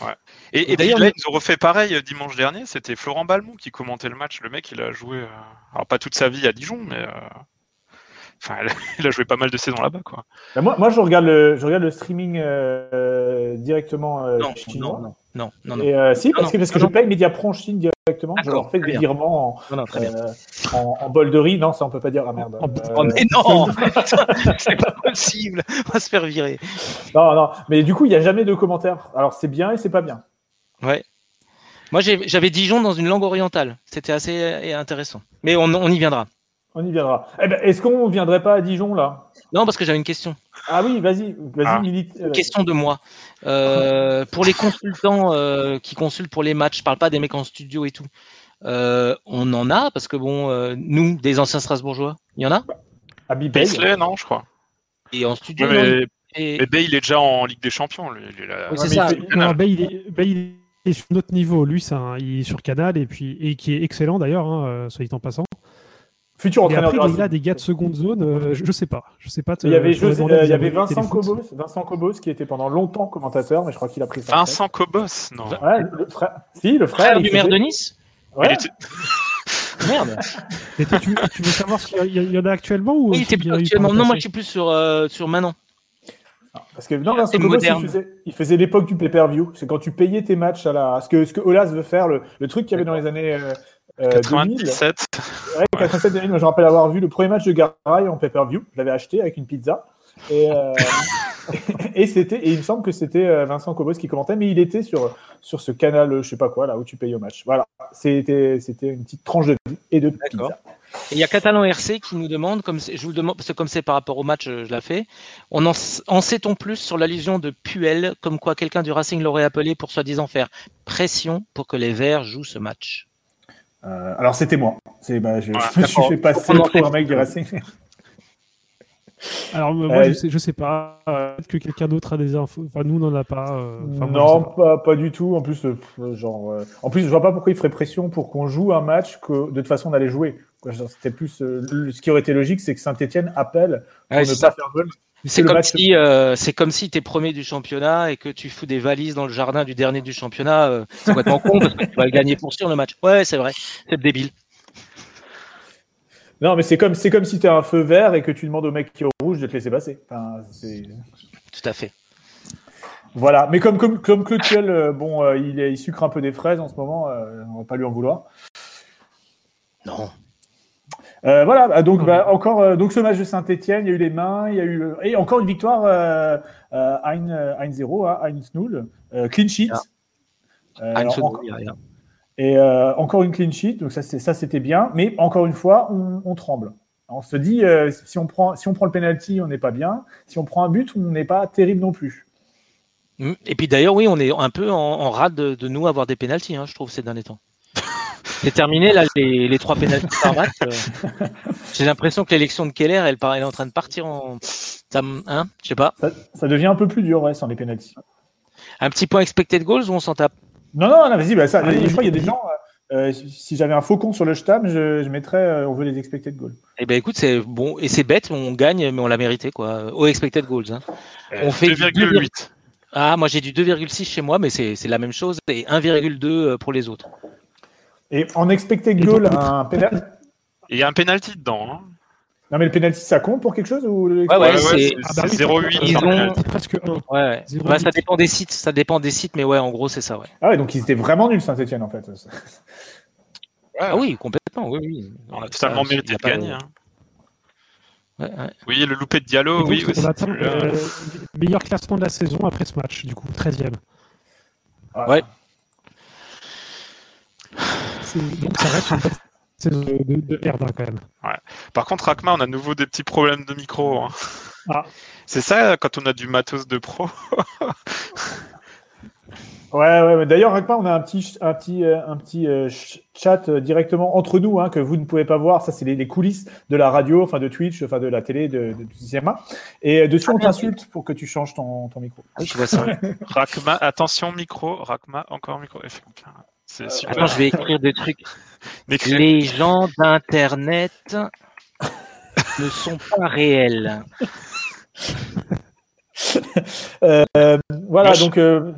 Ouais. Et, d'ailleurs, là, ils ont refait pareil euh, dimanche dernier. C'était Florent Balmont qui commentait le match. Le mec, il a joué, euh, alors pas toute sa vie à Dijon, mais Enfin, il a joué pas mal de saisons là-bas, quoi. Bah, moi, moi, je regarde le, je regarde le streaming euh, directement euh, non, chinois. Non, non, non, non. Et, euh, si, parce que, parce que je paye Mediapro en Chine directement. Je leur fais des virements en, en, en, bol de riz. Non, ça, on peut pas dire. Ah merde. Oh, mais non C'est pas possible. On va se faire virer. Non, non. Mais du coup, il n'y a jamais de commentaires. Alors, c'est bien et c'est pas bien. Ouais. Moi, j'avais Dijon dans une langue orientale. C'était assez intéressant. Mais on, on y viendra. On y viendra. Eh ben, est-ce qu'on ne viendrait pas à Dijon là? Non, parce que j'avais une question. Ah oui, vas-y, vas-y, ah. milite. Une question de moi. Euh, pour les consultants euh, qui consultent pour les matchs, je parle pas des mecs en studio et tout. Euh, on en a parce que bon, nous, des anciens Strasbourgeois, il y en a? Abi Paisley, non, je crois. Et en studio. mais, Bay, il est déjà en Ligue des Champions. Lui, c'est ça. Bay, il est, est sur notre niveau. Lui, il est sur Canal et puis et qui est excellent d'ailleurs, hein, soit dit en passant. Futur entraîneur après, il a des gars de seconde zone, euh, je, ne sais pas. Je sais pas il y avait, il y avait Vincent Cobos, Vincent Cobos qui était pendant longtemps commentateur, mais je crois qu'il a pris ça. Vincent Cobos, non. Ouais, le frère. Si, le frère, du maire de Nice. Ouais. Merde. Et toi, tu, tu, veux savoir s'il y, y, en a actuellement ou Oui, il était plus actuellement. Non, moi je suis plus sur, euh, sur Manon. Parce que non, Vincent Cobos, il faisait, il faisait l'époque du pay-per-view. C'est quand tu payais tes matchs à la. Ce que, ce que Olas veut faire, le, le truc qu'il y avait dans les années. Euh, 97. 2000. Ouais, 87 2000. je me rappelle avoir vu le premier match de Garay en pay-per-view. Je l'avais acheté avec une pizza. Et, euh, et c'était, et il me semble que c'était euh, Vincent Cobos qui commentait, mais il était sur, sur ce canal, je sais pas quoi, là où tu payes au match. Voilà, c'était, c'était une petite tranche de vie et de pizza. Et il y a Catalan RC qui nous demande, comme je vous le demande, parce que comme c'est par rapport au match, je l'ai fait, on en, en sait-on plus sur l'allusion de Puel, comme quoi quelqu'un du Racing l'aurait appelé pour soi-disant faire pression pour que les Verts jouent ce match? Euh, alors c'était moi. C'est, bah, je, me suis fait passer pour un mec du Racing. Alors moi je, sais, je sais pas. Peut-être que quelqu'un d'autre a des infos. Enfin nous on n'en a pas. Euh, non, pas, pas, du tout. En plus, euh, genre, en plus je vois pas pourquoi il ferait pression pour qu'on joue un match que de toute façon on allait jouer. C'était plus ce qui aurait été logique, c'est que Saint-Etienne appelle pour ne pas faire vol. C'est comme, si, euh, comme si tu es premier du championnat et que tu fous des valises dans le jardin du dernier du championnat. Euh, c'est complètement con parce que tu vas le gagner pour sûr le match. Ouais, c'est vrai. C'est débile. Non, mais c'est comme, comme si tu as un feu vert et que tu demandes au mec qui est au rouge de te laisser passer. Enfin, Tout à fait. Voilà, mais comme, comme, comme euh, bon, il, il, sucre un peu des fraises en ce moment, on va pas lui en vouloir. Non. Euh, voilà, bah, donc bah, encore euh, donc ce match de Saint-Etienne, il y a eu les mains, il y a eu et encore une victoire euh, 1-0 à 1 clean sheet. Ah. et encore une clean sheet, donc ça c'était bien, mais encore une fois on, tremble. On se dit si on prend si on prend le penalty, on n'est pas bien. Si on prend un but, on n'est pas terrible non plus. Mmh. Et puis d'ailleurs, oui, on est un peu en, rade de, nous avoir des pénalties, hein, je trouve, ces derniers temps. C'est terminé là les, trois pénalties par match. Euh. J'ai l'impression que l'élection de Keller, elle, elle, est en train de partir en. Hein Je sais pas. Ça, devient un peu plus dur, ouais, sans les pénalties. Un petit point expected goals ou on s'en tape? Non, non, non vas-y. Bah, ça, je crois qu'il y a des gens. Euh, si j'avais un faucon sur le stam, je, mettrais euh, on veut les expected goals. Eh ben écoute, c'est bon et c'est bête, on gagne, mais on l'a mérité quoi. Au expected goals. Hein. on fait 2,8. Ah, moi j'ai du 2,6 chez moi, mais c'est la même chose et 1,2 pour les autres. Et en expected goal, un penalty. Il y a un penalty dedans. Hein. Non, mais le penalty, ça compte pour quelque chose ou Ouais, ouais, c'est 0,8. Ont... presque 1. Ouais, ouais. ça dépend des sites, ça dépend des sites, mais ouais, en gros, c'est ça, ouais. Ah ouais, donc ils étaient vraiment nuls, Saint-Etienne, en fait. Ah oui, complètement, oui, oui. On a totalement mérité de gagner. Hein. Ouais, ouais. Oui, le loupé de Diallo, oui. On attend le meilleur classement de la saison après ce match, du coup, 13e. Ouais. Donc ça reste une de, de, de hein, quand même. Ouais. Par contre, Rakma, on a de nouveau des petits problèmes de micro. Hein. Ah. C'est ça quand on a du matos de pro. ouais, ouais. D'ailleurs, Rakma, on a un petit, un petit, euh, un petit euh, chat euh, directement entre nous hein, que vous ne pouvez pas voir. Ça, c'est les, coulisses de la radio, enfin de Twitch, enfin de la télé, de, de, du cinéma. Et dessus, on ah, t'insulte pour que tu changes ton, ton micro. Oui, je vois ça. Rakma, attention micro. Rakma, encore micro. C'est euh, super. Attends, je vais écrire des trucs. Les gens d'Internet ne sont pas réels. Euh, voilà, donc. Euh,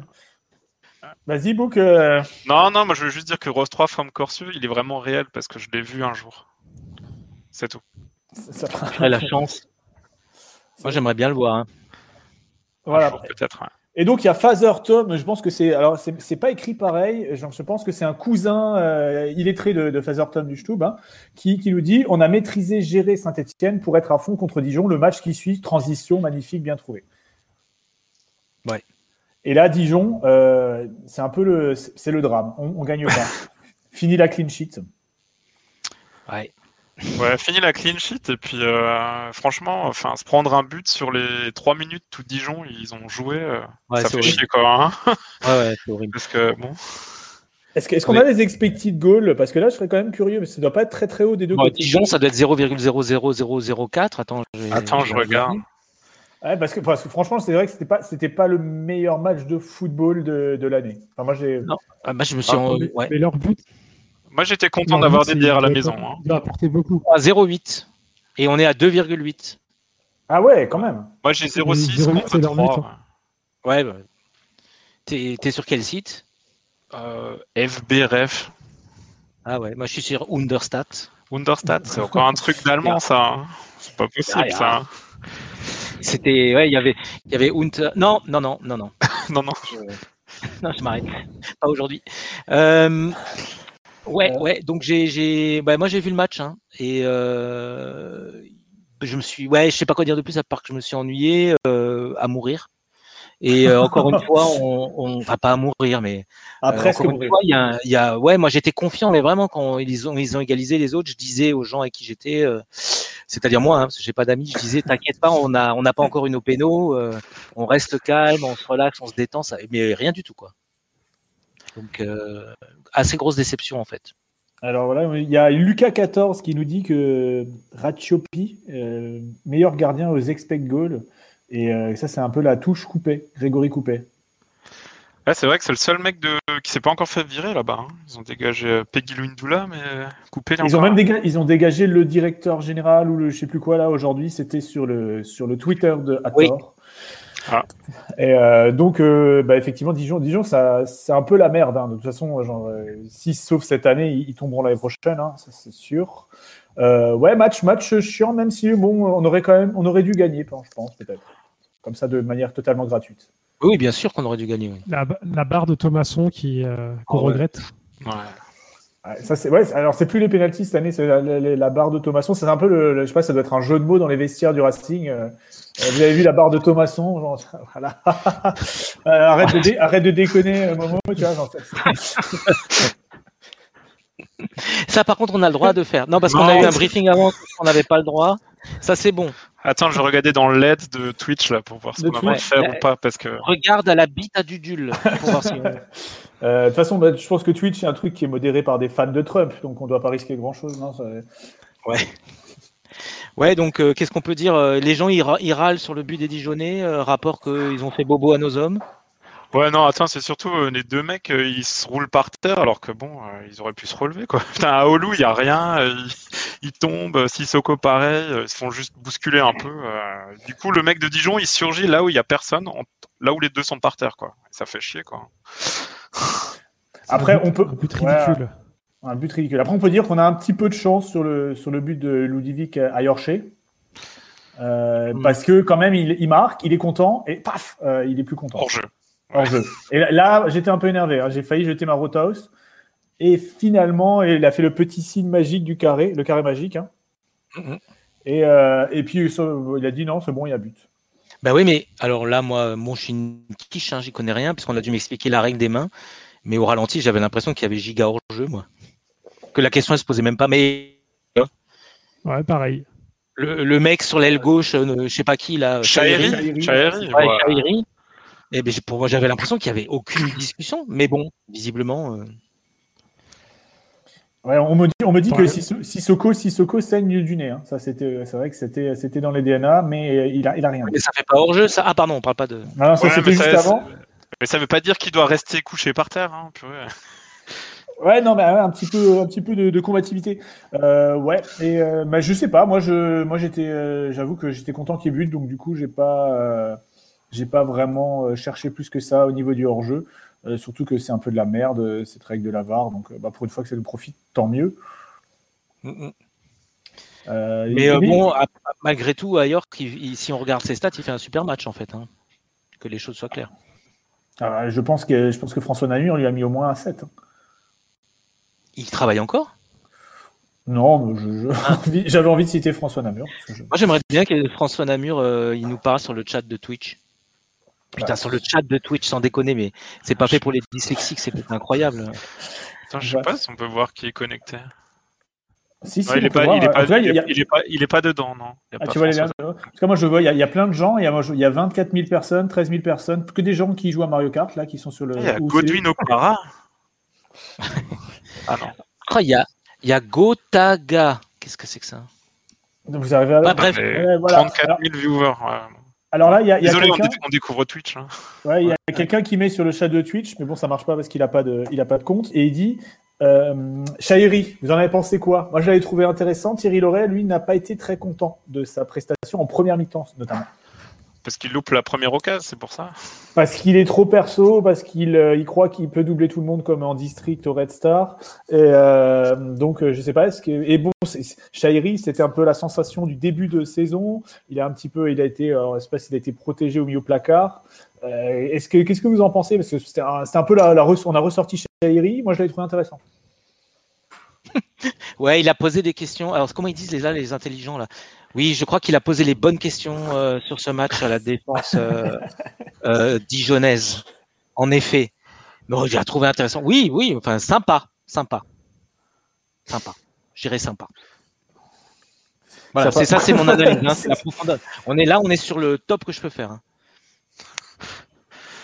vas-y, Book. Non, non, moi je veux juste dire que Rose 3 From Corsu, il est vraiment réel parce que je l'ai vu un jour. C'est tout. Ça... la chance. Moi j'aimerais bien le voir. Hein. Voilà. Peut-être. Et donc il y a Father Tom, je pense que c'est alors c'est pas écrit pareil, je pense que c'est un cousin euh, illettré de, de Father Tom du Stub hein, qui, qui nous dit on a maîtrisé, géré Saint-Etienne pour être à fond contre Dijon, le match qui suit, transition magnifique, bien trouvé. Ouais. Et là Dijon, euh, c'est un peu le c'est le drame, on, on gagne pas. Fini la clean sheet. Ouais. Ouais, fini la clean sheet et puis euh, franchement, enfin, se prendre un but sur les 3 minutes tout Dijon, ils ont joué, euh, ça fait chier quoi. Hein ouais, ouais, c'est horrible. Parce que bon. Est-ce qu'on a des expected goals? Parce que là, je serais quand même curieux, mais ça doit pas être très très haut des deux côtés. Dijon, ça doit être 0,00004. Attends, Attends, je regarde. Ouais, parce, que, parce que franchement, c'est vrai que c'était pas, c'était pas le meilleur match de football de, de l'année. Enfin, moi, j'ai. Non, ah, bah, je me suis. Ah, en... Mais, ouais. mais leur but, Moi, j'étais content d'avoir des bières à la maison. hein. Il a apporté beaucoup. à 0,8 et on est à 2,8. Ah ouais, quand même. Moi, j'ai 0,6 0,8, contre c'est leur 3. but, Ouais. bah. T'es t'es sur quel site? Euh, FBRF. Ah ouais, moi je suis sur Understat. Wunderstadt, c'est encore un truc d'allemand, ça. hein. C'est pas possible, Ah, ça. C'était ouais, il y avait il y avait Unter. Non, non, non, non, non. Non, non. Non, je m'arrête. Pas aujourd'hui. Euh, Ouais, ouais. Donc j'ai, j'ai, bah, moi j'ai vu le match hein, et euh, je me suis, ouais, je sais pas quoi dire de plus à part que je me suis ennuyé euh, à mourir. Et euh, encore une fois, on, on, enfin pas à mourir, mais Ah, euh, presque encore une mourir. fois, il y a, y a, ouais, moi j'étais confiant, mais vraiment quand ils ont, ils ont égalisé les autres, je disais aux gens avec qui j'étais, euh, c'est-à-dire moi, hein, parce que j'ai pas d'amis, je disais, t'inquiète pas, on a, on n'a pas encore une péno, euh, on reste calme, on se relaxe, on se détend, ça, mais rien du tout quoi. Donc euh, assez grosse déception en fait. Alors voilà, il y a Lucas14 qui nous dit que Ratiopi, euh, meilleur gardien aux expect goals. Et euh, ça, c'est un peu la touche coupée, Grégory Coupé. Ouais, c'est vrai que c'est le seul mec de... qui s'est pas encore fait virer là-bas. hein. Ils ont dégagé euh, Peggy Lundula, mais coupé Ils ont même déga- ils ont dégagé le directeur général ou le je sais plus quoi là aujourd'hui. C'était sur le, sur le Twitter de Hathor. Oui. Ah. Et euh, donc, euh, bah, effectivement, Dijon, Dijon ça, c'est un peu la merde. hein. De toute façon, genre, euh, se sauvent cette année, ils, ils tomberont l'année prochaine, hein, ça c'est sûr. Euh, ouais, match, match chiant, même si bon, on aurait quand même, on aurait dû gagner, je pense peut-être, comme ça de manière totalement gratuite. Oui, bien sûr qu'on aurait dû gagner. oui. La, la barre de Thomasson qui, euh, qu'on Ah regrette. Ouais. Ouais, ça c'est ouais. Alors c'est plus les pénalties cette année, c'est la, la- la barre de Thomasson. C'est un peu le, le- je sais pas, ça doit être un jeu de mots dans les vestiaires du Racing. Euh, vous avez vu la barre de Thomasson, genre, voilà. Euh, arrête, de arrête de déconner, euh, Momo, tu vois. genre, Ça, par contre, on a le droit de faire. Non, parce qu'on a eu un briefing avant, on n'avait pas le droit. Ça, c'est bon. Attends, je regardais dans le LED de Twitch là pour voir ce De qu'on a le faire Ouais. ou pas parce que Regarde à la bite à Dudule. Si on- Euh, De toute façon, bah, je pense que Twitch c'est un truc qui est modéré par des fans de Trump, donc on doit pas risquer grand chose, non ça- Ouais, donc euh, qu'est-ce qu'on peut dire Euh, Les gens ils, râlent sur le but des Dijonais, euh, rapport qu'ils ont fait bobo à nos hommes? Ouais, non, attends, c'est surtout euh, les deux mecs, euh, ils se roulent par terre alors que bon, euh, ils auraient pu se relever quoi. Putain, à Olu, il y a rien, euh, ils, ils tombent, Sissoko pareil, euh, ils se font juste bousculer un peu. euh. Du coup, le mec de Dijon, il surgit là où il y a personne, en- là où les deux sont par terre quoi. Ça fait chier quoi. Après, on peut. Un but Ouais, ridicule. Un but ridicule. Après, on peut dire qu'on a un petit peu de chance sur le, sur le but de Ludovic à Yorkshire. Euh, Mm. Parce que quand même, il, il marque, il est content, et paf, euh, il est plus content. Hors jeu. hors jeu. Et là, là, j'étais un peu énervé. hein. J'ai failli jeter ma Rothaus. Et finalement, il a fait le petit signe magique du carré, le carré magique. hein. Mhm. Et, euh, et puis, il a dit non, c'est bon, il y a but. Bah oui, mais alors là, moi, mon je suis une quiche, hein, j'y connais rien, puisqu'on a dû m'expliquer la règle des mains. Mais au ralenti, j'avais l'impression qu'il y avait giga hors jeu, moi. Que la question elle se posait même pas. Mais Ouais, pareil. le, le mec sur l'aile gauche, euh, je sais pas qui là, Chahiri, Chahiri. Chahiri. Chahiri. Eh ben, pour moi, j'avais l'impression qu'il y avait aucune discussion. Mais bon, visiblement. euh, Ouais, on me dit, on me dit que Sissoko, Sissoko saigne du nez. hein. Ça, c'était, c'est vrai que c'était, c'était dans les DNA, mais euh, il a, il a rien. Mais ça fait pas hors jeu, ça. Ah, pardon, on parle pas de. Non, non, ça, Ouais, c'était juste ça- avant. Mais ça veut pas dire qu'il doit rester couché par terre. Hein. Ouais, non, mais un petit peu, un petit peu de, de combativité. Euh, ouais, et euh, bah, je sais pas. Moi, je, moi, j'étais, euh, j'avoue que j'étais content qu'il y ait but, donc du coup, j'ai pas, euh, j'ai pas vraiment euh, cherché plus que ça au niveau du hors-jeu. Euh, surtout que c'est un peu de la merde cette règle de la VAR, donc euh, bah, pour une fois que ça nous profite, tant mieux. Mm, Mais euh, bon, à- malgré tout, à York, il- il- si on regarde ses stats, il fait un super match en fait. hein. Que les choses soient claires. Ah, je pense que, je pense que François Namur lui a mis au moins un 7. hein. Il travaille encore? Non, mais je- je- j'avais envie de citer François Namur. je- Moi, j'aimerais bien que François Namur, euh, il nous parle sur le chat de Twitch. Putain, Bah. sur le chat de Twitch, sans déconner, mais c'est pas fait pour les dyslexiques, c'est peut-être incroyable. Attends, je sais Ouais. pas si on peut voir qui est connecté. Si, si, Ouais, il, on est peut pas, voir, il, est euh, pas, a- dedans, non. Il y a Ah, pas tu vois les liens Parce que moi, je vois, il y, a- il y a plein de gens. Il y a, moi, je- il y a 24 000 personnes, 13 000 personnes, que des gens qui jouent à Mario Kart, là, qui sont sur le. Il y a Godwin Okara. Ah non. Ah, il y a, il y a Gotaga. Qu'est-ce que c'est que ça? Vous arrivez à. Bah, bref. Mais Ouais, voilà. 34 Alors, 000 viewers. ouais. Alors là, il y a, y a Désolé, on, quelqu'un. dé- on découvre Twitch. hein. Ouais, il y a quelqu'un qui met sur le chat de Twitch, mais bon, ça marche pas parce qu'il a pas de, il a pas de compte, et il dit, euh, Chahiri, vous en avez pensé quoi? Moi, je l'avais trouvé intéressant. Thierry Loret, lui, n'a pas été très content de sa prestation en première mi-temps, notamment. Parce qu'il loupe la première occasion, c'est pour ça. Parce qu'il est trop perso, parce qu'il euh, il croit qu'il peut doubler tout le monde comme en district au Red Star. Et euh, donc, euh, je sais pas. Est-ce que et bon, Chahiri, c'était un peu la sensation du début de saison. Il a un petit peu, il a été, euh, je sais pas s'il a été protégé au milieu placard. Euh, est-ce que qu'est-ce que vous en pensez? Parce que c'était un, c'était un peu la, la res- on a ressorti Chahiri. Moi, je l'avais trouvé intéressant. Ouais, il a posé des questions. Alors, comment ils disent les, là, les intelligents là? Oui, je crois qu'il a posé les bonnes questions euh, sur ce match à la défense euh, euh, dijonnaise. En effet. Bon, j'ai trouvé intéressant. Oui, oui, enfin, sympa, sympa. Sympa. Je dirais sympa. Voilà, c'est ça, c'est mon analyse. hein, c'est la profondeur. On est là, on est sur le top que je peux faire. hein.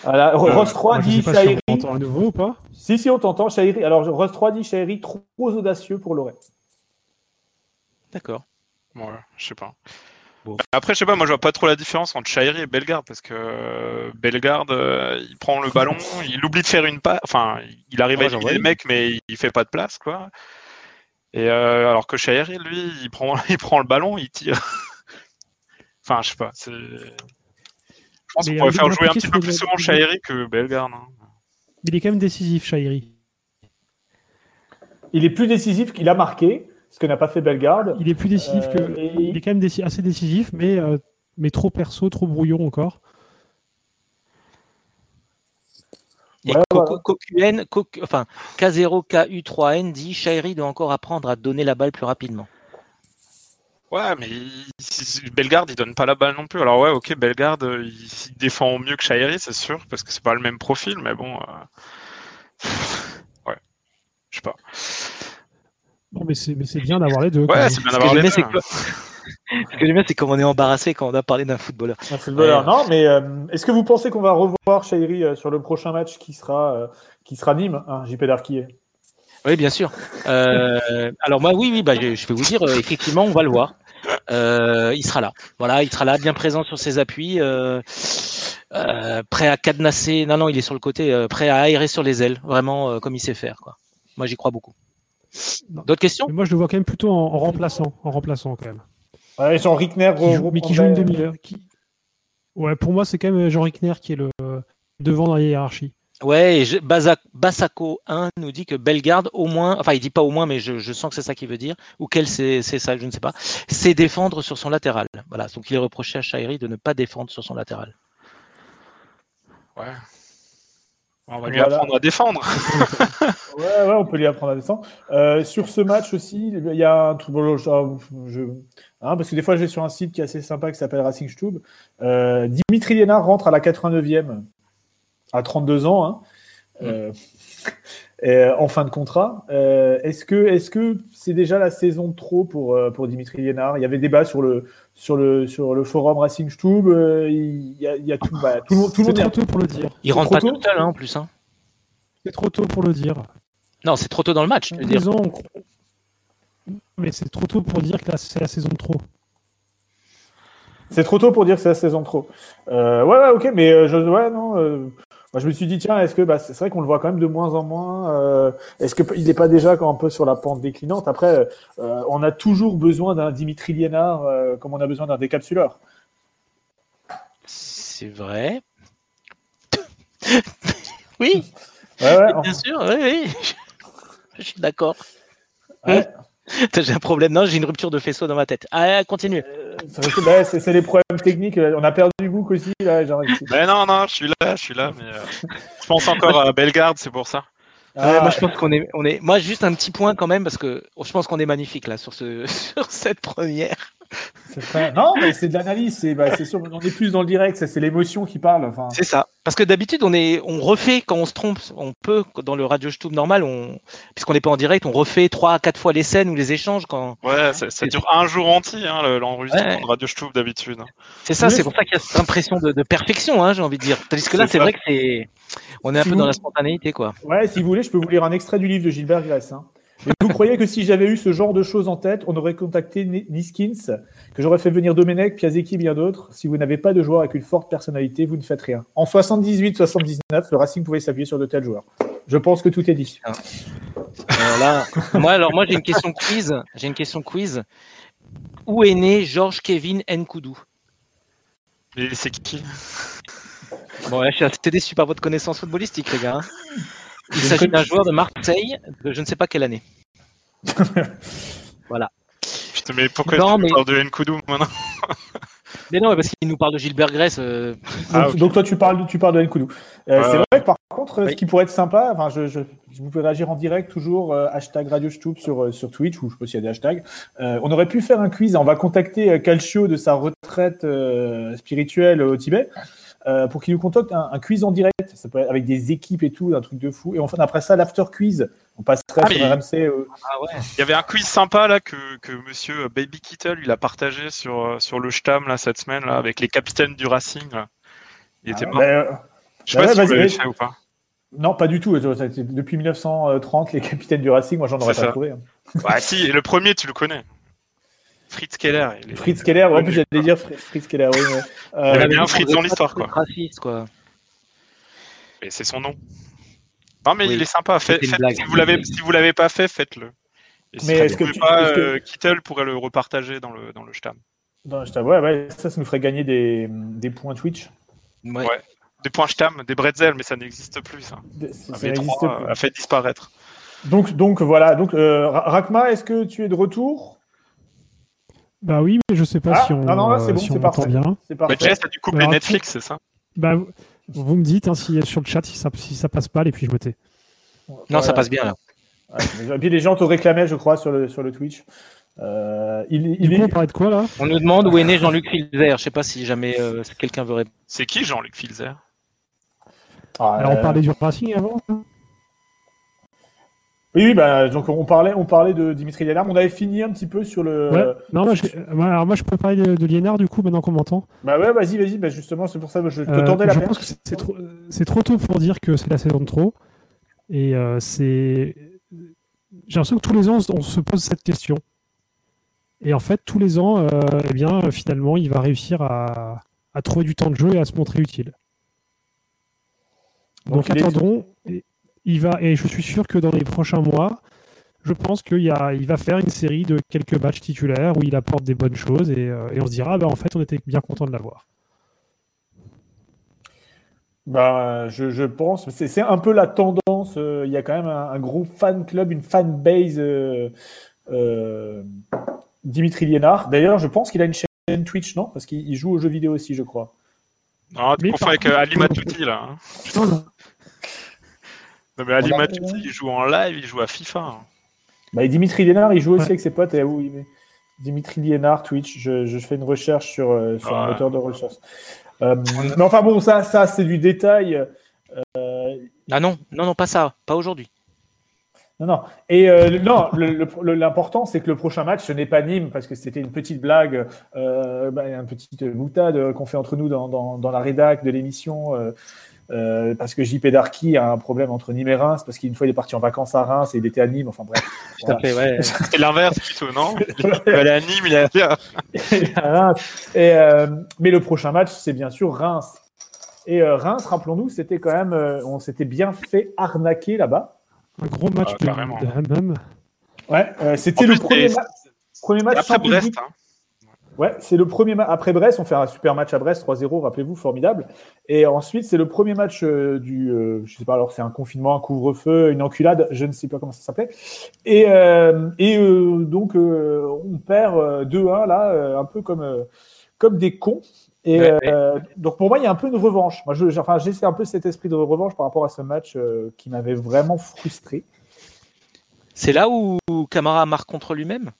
Voilà, Euh, Ross 3 Moi, je dit pas si Chahiri. on à nouveau ou pas. Si si, on t'entend Chahiri. Alors Ross 3 dit Chahiri trop audacieux pour Loret. D'accord. Ouais, je sais pas. Bon. Après, je sais pas, moi je vois pas trop la différence entre Chahiri et Bellegarde parce que euh, Bellegarde, euh, il prend le ballon, il oublie de faire une passe, enfin, il arrive Ouais, à éliminer les mecs, mais il fait pas de place, quoi. Et euh, alors que Chahiri, lui, il prend, il prend le ballon, il tire. enfin, je sais pas, c'est. Je pense qu'on pourrait faire jouer un petit peu plus souvent Chahiri que Bellegarde. hein. Il est quand même décisif, Chahiri. Il est plus décisif qu'il a marqué, ce que n'a pas fait Bellegarde. Il est plus décisif Euh, que. et- Il est quand même déci- assez décisif, mais, euh, mais trop perso, trop brouillon encore. Et Ouais, Coco- ouais. CoQN, Coq- enfin, K0KU3N dit Shairi doit encore apprendre à donner la balle plus rapidement. Ouais, mais il- Bellegarde, il donne pas la balle non plus. Alors ouais, ok, Bellegarde, euh, il, il défend mieux que Chahiri, c'est sûr, parce que c'est pas le même profil, mais bon. euh, Ouais, je sais pas. Non, mais c'est mais c'est bien d'avoir les deux. Ouais, c'est bien Ce que d'avoir j'aime les bien, deux. c'est que- ce que j'aime bien, c'est comme on est embarrassé quand on a parlé d'un footballeur. Un footballeur. Ouais. Non, mais euh, est-ce que vous pensez qu'on va revoir Chahiri euh, sur le prochain match qui sera, euh, qui sera Nîmes, hein, JP Darquier Oui, bien sûr. Euh, alors moi, oui, oui, bah, je, je vais vous dire, euh, effectivement, on va le voir. Euh, il sera là. Voilà, il sera là, bien présent sur ses appuis, euh, euh, prêt à cadenasser. Non, non, il est sur le côté, euh, prêt à aérer sur les ailes, vraiment euh, comme il sait faire. Quoi. Moi, j'y crois beaucoup. D'autres questions Mais moi, je le vois quand même plutôt en, en remplaçant, en remplaçant quand même. ouais, Jean Rickner Qui joue- mais qui joue une demi-heure. Qui... Ouais, pour moi, c'est quand même Jean Rickner qui est le devant dans la hiérarchie. Ouais, et je- Basako 1 nous dit que Bellegarde, au moins, enfin, il dit pas au moins, mais je, je sens que c'est ça qu'il veut dire, ou quel c'est c'est ça, je ne sais pas, c'est défendre sur son latéral. Voilà, donc il est reproché à Shairi de ne pas défendre sur son latéral. Ouais. On va lui Voilà. apprendre à défendre. Ouais, ouais, on peut lui apprendre à descendre. Euh, sur ce match aussi, il y a un truc. je- hein, parce que des fois, je vais sur un site qui est assez sympa qui s'appelle Racing Stube. Euh, Dimitri Liénard rentre à la 89e, à 32 ans, hein, euh, et, euh, en fin de contrat. Est-ce que c'est déjà la saison de trop pour, pour Dimitri Liénard Il y avait débat sur le, sur le, sur le forum Racing Stube. euh, il, y a, il y a tout, bah, tout le monde. Tout le C'est monde est trop tôt pour le dire. Il rentre pas tôt tout seul, hein, en plus. Hein. C'est trop tôt pour le dire. Non, c'est trop tôt dans le match. veux dire. Ans, Mais c'est trop tôt pour dire que c'est la saison de trop. C'est trop tôt pour dire que c'est la saison de trop. Euh, ouais, ouais, ok, mais euh, je, ouais, non. euh, moi, je me suis dit, tiens, est-ce que bah, c'est vrai qu'on le voit quand même de moins en moins. euh, est-ce qu'il n'est pas déjà un peu sur la pente déclinante? Après, euh, on a toujours besoin d'un Dimitri Liénard euh, comme on a besoin d'un décapsuleur. C'est vrai. oui, Ouais, ouais, bien sûr, oui, oui. Je suis d'accord. ouais. J'ai un problème? Non, j'ai une rupture de faisceau dans ma tête. Ah, continue. Bah, c'est les problèmes techniques. On a perdu Aussi. Là, genre, ici. Mais non, non, je suis là, je suis là, mais euh, je pense encore à Bellegarde, c'est pour ça. Ah, Ouais, moi, je pense qu'on est, on est. Moi, juste un petit point quand même parce que je pense qu'on est magnifique là sur ce, sur cette première. Non, mais c'est de l'analyse. C'est bah, c'est sûr, on est plus dans le direct. ça, C'est l'émotion qui parle. Enfin, C'est ça. Parce que d'habitude, on est, on refait quand on se trompe. On peut dans le radio Stube normal, on, puisqu'on n'est pas en direct, on refait trois à quatre fois les scènes ou les échanges quand. Ouais, ça, dure un jour entier, hein, le- l'enregistrement Ouais. de Radio Stube d'habitude. C'est ça. C'est pour ça qu'il y a cette impression de, de perfection, hein, j'ai envie de dire. Tandis que là, C'est vrai que c'est, on est un Si peu vous- dans la spontanéité, quoi. Ouais, si vous voulez, je peux vous lire un extrait du livre de Gilbert Grèce. hein. Et vous croyez que si j'avais eu ce genre de choses en tête, on aurait contacté Niskins, que j'aurais fait venir Domenech, Piazeki et bien d'autres. Si vous n'avez pas de joueur avec une forte personnalité, vous ne faites rien. En 78-79, le Racing pouvait s'appuyer sur de tels joueurs. Je pense que tout est dit. Alors moi, alors moi j'ai une question quiz. J'ai une question quiz. Où est né Georges Kevin Nkoudou? C'est qui? Bon, là, je suis assez déçu par votre connaissance footballistique, les gars. Il s'agit d'un joueur de Marseille de je ne sais pas quelle année. voilà. Putain, mais pourquoi non, tu mais... parles de Nkoudou maintenant Mais non, parce qu'il nous parle de Gilbert Grèce. Euh. Ah, donc, toi, tu parles, tu parles de Nkoudou. Euh, c'est vrai, par contre, ce qui pourrait être sympa, enfin, je, je, vous pouvez réagir en direct, toujours euh, hashtag Radio sur, sur Twitch, ou je sais pas s'il y a des hashtags. on aurait pu faire un quiz. On va contacter Calcio de sa retraite spirituelle au Tibet. Euh, pour qu'il nous contacte un, quiz en direct, ça peut être avec des équipes et tout, un truc de fou. Et enfin, après ça, l'after quiz, on passerait ah, sur RMC. Euh. Ah ouais. Il y avait un quiz sympa là que, que monsieur Baby Kittle il a partagé sur, euh, sur le Stam là, cette semaine là, avec les capitaines du Racing. Il était mort. Ah, ben, Je sais pas si vous l'avez fait ou pas. Non, pas du tout. Depuis 1930, les capitaines du Racing, moi j'en aurais pas trouvé. Hein. Bah si, et le premier, tu le connais. Fritz Keller. Fritz Keller, en plus j'allais dire Fritz Keller, oui. Mais, euh, il a bien Fritz dans l'histoire, quoi. Raciste, quoi. Et c'est son nom. Non, mais il est sympa. Fait, si vous l'avez, si vous l'avez pas fait, faites-le. mais est-ce que tu, pas, que... Euh, Kittel pourrait le repartager dans le dans le Stam. Dans le Stam, ouais, ouais, ça, ça nous ferait gagner des, des points Twitch. Ouais. ouais. Des points Stam, des bretzels, mais ça n'existe plus, ça. ça n'existe plus. A fait disparaître. Donc, donc voilà. Donc, euh, Rakma, est-ce que tu es de retour? Bah oui, mais je sais pas ah, si on. Non, non, c'est bon, c'est parfait. Bien. C'est parfait. Bah, Jess, t'as dû couper Netflix, c'est ça? Bah, vous me dites hein, si sur le chat si ça, si ça passe pas, et puis je me tais. Non, ça passe bien là. et puis les gens te réclamaient, je crois, sur le, sur le Twitch. Euh, il, il est... on parlait de quoi là? On nous demande où est né Jean-Luc Filzer. Je sais pas si jamais euh, quelqu'un veut répondre. C'est qui Jean-Luc Filzer? Ah, Alors on parlait du Racing avant oui, bah, donc on parlait, on parlait de Dimitri Liénard. On avait fini un petit peu sur le. Non, moi je, alors moi je peux parler de, de Liénard du coup maintenant qu'on m'entend. Bah ouais, vas-y, vas-y. Bah justement, c'est pour ça que je te euh, tendais la Je pense que c'est trop, trop, tôt pour dire que c'est la saison de trop. Et euh, c'est. J'ai l'impression que tous les ans on se pose cette question. Et en fait, tous les ans, euh, eh bien, finalement, il va réussir à, à, trouver du temps de jeu et à se montrer utile. Donc, Donc attendons il va, et je suis sûr que dans les prochains mois, je pense qu'il il va faire une série de quelques matchs titulaires où il apporte des bonnes choses et, euh, on se dira, bah, en fait, on était bien content de l'avoir. Bah, je, je pense, c'est un peu la tendance. Euh, il y a quand même un, gros fan club, une fan base. Euh, Dimitri Liénard. D'ailleurs, je pense qu'il a une chaîne Twitch, non? Parce qu'il joue aux jeux vidéo aussi, je crois. Non, tu confonds avec Ali Matouti, là. Hein. Non, mais Ali Matuti, il joue en live, il joue à FIFA. Hein. Bah, et Dimitri Liénard, il joue aussi avec ses potes. Et où il Dimitri Liénard, Twitch, je, je, fais une recherche sur, euh, sur un moteur de recherche. Euh, mais enfin bon, ça, ça c'est du détail. Euh... Ah non, non, non, pas ça, pas aujourd'hui. Non, non. Et euh, non, l'important, c'est que le prochain match, ce n'est pas Nîmes, parce que c'était une petite blague, euh, bah, une petite boutade qu'on fait entre nous dans, dans, dans la rédac de l'émission. Euh, parce que JP Darky a un problème entre Nîmes et Reims, parce qu'une fois il est parti en vacances à Reims et il était à Nîmes, enfin bref. ouais. C'est l'inverse plutôt, non Il est à Nîmes, il est à, Reims. Et, euh, mais le prochain match, c'est bien sûr Reims. Et euh, Reims, rappelons-nous, c'était quand même, on s'était bien fait arnaquer là-bas. Un gros match ah, de, même. Ouais, c'était le premier, premier match après Brest. Hein. Ouais, c'est le premier match. Après Brest, on fait un super match à Brest, 3-0, rappelez-vous, formidable. Et ensuite, c'est le premier match euh, du. Euh, je sais pas, alors c'est un confinement, un couvre-feu, une enculade, je ne sais pas comment ça s'appelait. Et, euh, et donc, on perd 2-1, là, un peu comme, comme des cons. Et donc, pour moi, il y a un peu une revanche. Moi, je, enfin, j'ai un peu cet esprit de revanche par rapport à ce match qui m'avait vraiment frustré. C'est là où Camara marque contre lui-même?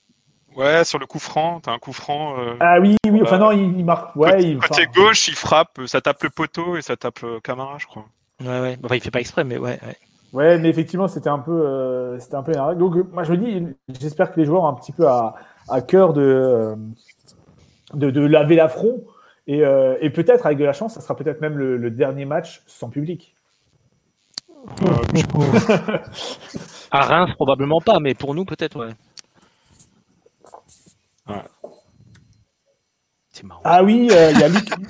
Ouais, sur le coup franc, t'as un coup franc. Euh, ah oui, oui, enfin non, il, marque. Ouais, il, côté gauche, il frappe, ça tape le poteau et ça tape euh, Camara, je crois. Ouais, ouais. Enfin, il fait pas exprès, mais ouais. Ouais, ouais mais effectivement, c'était un peu, euh, c'était un peu Donc, moi, je me dis, j'espère que les joueurs ont un petit peu à, à cœur de, de, de laver l'affront et, et peut-être avec de la chance, ça sera peut-être même le, dernier match sans public. à Reims, probablement pas, mais pour nous, peut-être, ouais. Ah oui, euh,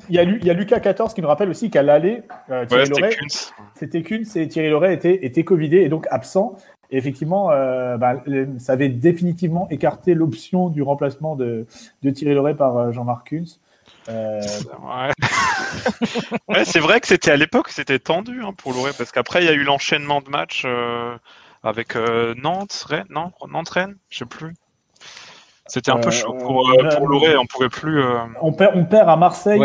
il y, a Lucas 14 qui nous rappelle aussi qu'à l'aller, euh, Thierry Loret, c'était qu'une, c'est Thierry Loret était, était Covidé et donc absent. Et effectivement, euh, bah, ça avait définitivement écarté l'option du remplacement de, de Thierry Loret par Jean-Marc Kunz. Ouais. c'est vrai que c'était à l'époque, c'était tendu hein, pour Loret parce qu'après il y a eu l'enchaînement de matchs avec Nantes, Rennes, non, Nantes Rennes, je sais plus. C'était un peu chaud pour, euh, pour Loré, on pouvait plus. Euh, on, perd, on perd à Marseille,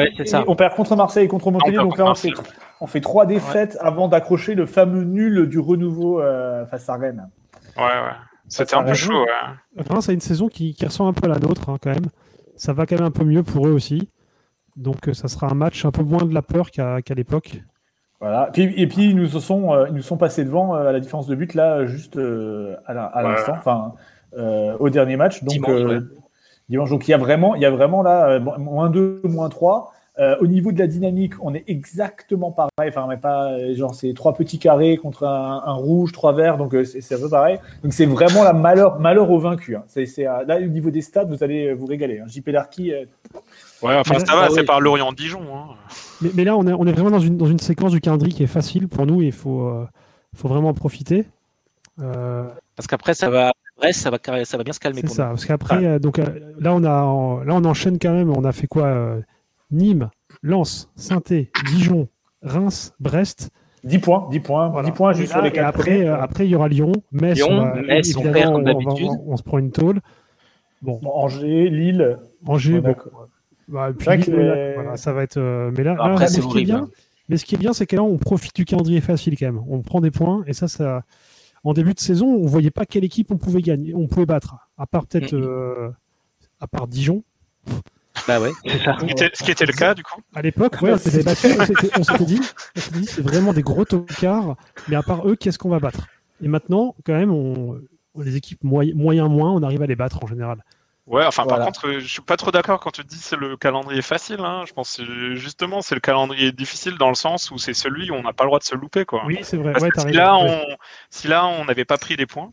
on perd contre Marseille et contre Montpellier, donc là on fait, on fait trois défaites avant d'accrocher le fameux nul du renouveau euh, face à Rennes. Ouais, ouais. C'était un peu chaud. Ouais. Enfin, c'est une saison qui, qui, ressemble un peu à la nôtre hein, quand même. Ça va quand même un peu mieux pour eux aussi. Donc ça sera un match un peu moins de la peur qu'à l'époque. Voilà. Et puis, ils nous sont, ils nous sont passés devant à la différence de but là, juste à l'instant. Enfin, euh, au dernier match. Donc, euh, dimanche, Donc il y a vraiment, il y a vraiment là euh, moins 2, moins 3. au niveau de la dynamique, on est exactement pareil. Enfin, mais pas genre c'est trois petits carrés contre un, rouge, trois verts, donc c'est un peu pareil. Donc c'est vraiment la malheur, malheur au vaincu. Hein. C'est, là au niveau des stades, vous allez vous régaler. Hein. JP Darky. Ouais, enfin ça va, c'est par Lorient-Dijon. Hein. Mais, mais, là, on est, on est vraiment dans une, dans une séquence du calendrier qui est facile pour nous et il faut, faut vraiment en profiter. Parce qu'après, ça va ça va, ça va bien se calmer. C'est ça, parce qu'après, euh, donc euh, là on a, là on enchaîne quand même. On a fait quoi euh, Nîmes, Lens, saint Dijon, Reims, Brest. 10 points, 10 points, 10 points juste sur les quatre. Après, après, il y aura Lyon, Metz, Lyon, on, Metz, on, perd comme d'habitude. On, se prend une tôle. Bon. Angers, Lille. Angers, bon. Bah, puis, voilà, ça va être. mais là, après, c'est horrible. Bien, mais ce qui est bien, c'est que là, on profite du calendrier facile quand même. On prend des points et ça, ça, en début de saison, on voyait pas quelle équipe on pouvait gagner, on pouvait battre, à part peut-être, euh, à part Dijon. Bah ouais, Ce qui était le cas du coup. À l'époque, ouais, on s'était dit, c'est vraiment des gros tocards, mais à part eux, qu'est-ce qu'on va battre? Et maintenant, quand même, on, les équipes moyen, moyen moins, on arrive à les battre en général. Ouais, enfin par contre, je suis pas trop d'accord quand tu dis c'est le calendrier facile. Hein. Je pense que justement c'est le calendrier difficile dans le sens où c'est celui où on n'a pas le droit de se louper quoi. Oui, c'est vrai. si, là, on, si là on n'avait pas pris des points,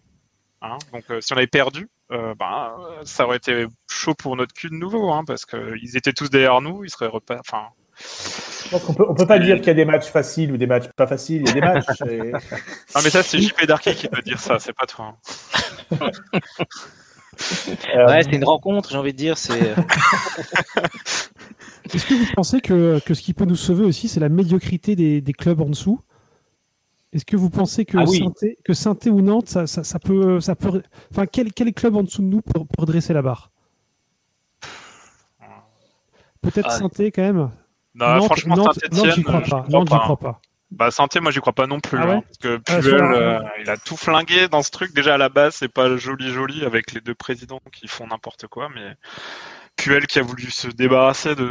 hein, donc euh, si on avait perdu, euh, ben, ça aurait été chaud pour notre cul de nouveau, hein, parce qu'ils étaient tous derrière nous, ils seraient repas. Enfin. Je pense qu'on peut, on peut pas dire qu'il y a des matchs faciles ou des matchs pas faciles. Il y a des matchs. Non mais ça c'est JP Darky qui peut dire ça, c'est pas toi. Hein. Euh, ouais, c'est une rencontre, j'ai envie de dire. C'est. Euh. Est-ce que vous pensez que, que, ce qui peut nous sauver aussi, c'est la médiocrité des, des, clubs en dessous? Est-ce que vous pensez que, ah saint que ou Nantes, ça, ça, peut, ça peut. Enfin, quel, quel club en dessous de nous pour, pour dresser la barre? Peut-être ah. saint quand même non, franchement, Nantes, Nantes, j'y crois pas. Nantes, j'y crois pas. Bah santé, moi j'y crois pas non plus, ah hein, parce que ah, Puel, euh, il a tout flingué dans ce truc. Déjà à la base, c'est pas joli joli avec les deux présidents qui font n'importe quoi, mais Puel qui a voulu se débarrasser de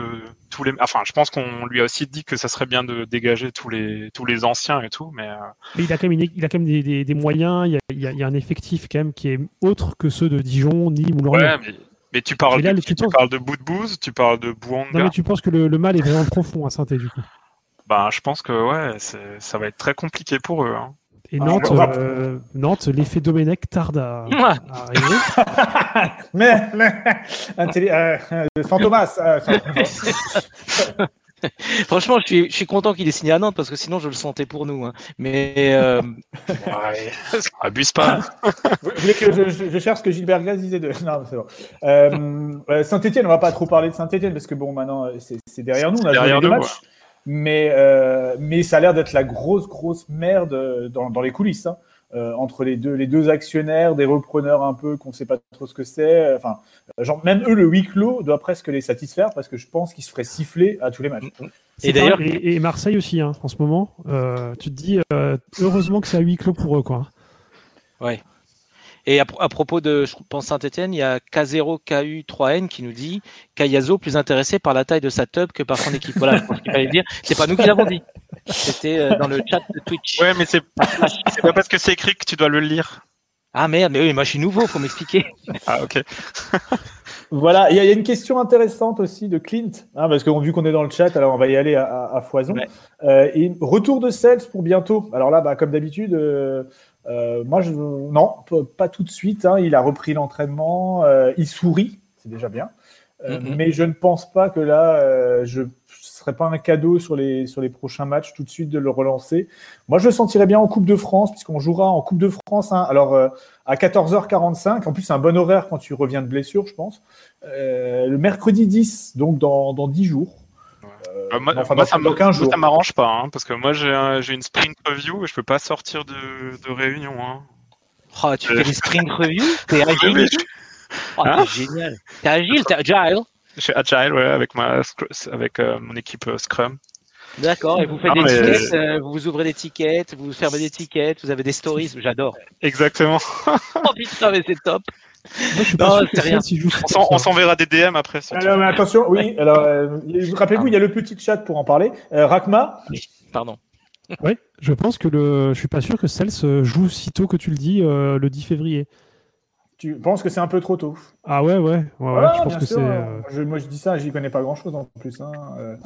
tous les. Enfin, je pense qu'on lui a aussi dit que ça serait bien de dégager tous les tous les anciens et tout, mais. Euh, mais il a quand même, il a quand même des, des, moyens. Il y, a, il, y a, un effectif quand même qui est autre que ceux de Dijon, Nîmes ou Lorient. Ouais, mais... tu parles, de, tu, parles de Boudbouz, tu parles de Bouanga. Non, mais tu penses que le, le mal est vraiment profond à saint du coup bah, je pense que ouais, ça va être très compliqué pour eux. Hein. Et Nantes, euh, Nantes l'effet Domenech tarde à, arriver. mais, mais euh, Fantomas. Euh, Franchement, je suis, je suis content qu'il ait signé à Nantes parce que sinon je le sentais pour nous. Hein. Mais euh... ouais, abuse pas. Vous voulez que je, je, cherche ce que Gilbert Gaz disait de. Non, c'est bon. Euh, Saint-Etienne, on va pas trop parler de Saint-Etienne parce que bon, maintenant c'est derrière nous. On a derrière nous. Mais, euh, mais ça a l'air d'être la grosse, grosse merde dans, dans les coulisses. Hein. Euh, entre les deux, les deux actionnaires, des repreneurs un peu qu'on ne sait pas trop ce que c'est. Enfin, genre, même eux, le huis clos doit presque les satisfaire parce que je pense qu'ils se feraient siffler à tous les matchs. Mm, mm. Et d'ailleurs, et, Marseille aussi, hein, en ce moment. Euh, tu te dis, heureusement que c'est à huis clos pour eux, quoi. Ouais. Et à, propos de, je pense Saint-Etienne, il y a K0KU3N qui nous dit Kayazo plus intéressé par la taille de sa tub que par son équipe. Voilà, je pense qu'il fallait dire. C'est pas nous qui l'avons dit. C'était euh, dans le chat de Twitch. Ouais, mais c'est pas parce que c'est écrit que tu dois le lire. Ah merde, mais oui, moi je suis nouveau, faut m'expliquer. Ah ok. Voilà, il y, a une question intéressante aussi de Clint, hein, parce qu'on vu qu'on est dans le chat, alors on va y aller à, foison. Euh, et retour de Cels pour bientôt. Alors là, bah, comme d'habitude, euh, euh, moi, je, non, pas tout de suite. Hein. il a repris l'entraînement, il sourit, c'est déjà bien. Mm-hmm. Mais je ne pense pas que là, je serait pas un cadeau sur les, sur les prochains matchs tout de suite de le relancer. Moi, je le sentirais bien en Coupe de France, puisqu'on jouera en Coupe de France. Hein. alors, euh, à 14h45, en plus, c'est un bon horaire quand tu reviens de blessure, je pense. Euh, le mercredi 10, donc dans, dans 10 jours. Euh, moi, ça m'arrange pas, hein, parce que moi, j'ai une sprint review et je peux pas sortir de, de réunion. Hein. Oh, tu fais des sprint review T'es agile? oh, T'es génial. T'es agile, t'es agile. Je suis agile, ouais, avec, ma, avec euh, mon équipe euh, Scrum. D'accord, et vous faites des tickets, euh, vous ouvrez des tickets, vous fermez des tickets, vous avez des stories, j'adore. Exactement. oh putain, mais c'est top. Non, c'est rien. Si on s'enverra des DM après. Alors, mais attention, oui. Alors, rappelez-vous, il y a le petit chat pour en parler. Rakma. Pardon. Oui, je pense que le, je suis pas sûr que Cels joue si tôt que tu le dis le 10 février. Tu penses que c'est un peu trop tôt? Ah ouais, ouais. ouais, je pense que c'est. Euh, moi, je dis ça, j'y connais pas grand chose en plus. Hein, euh.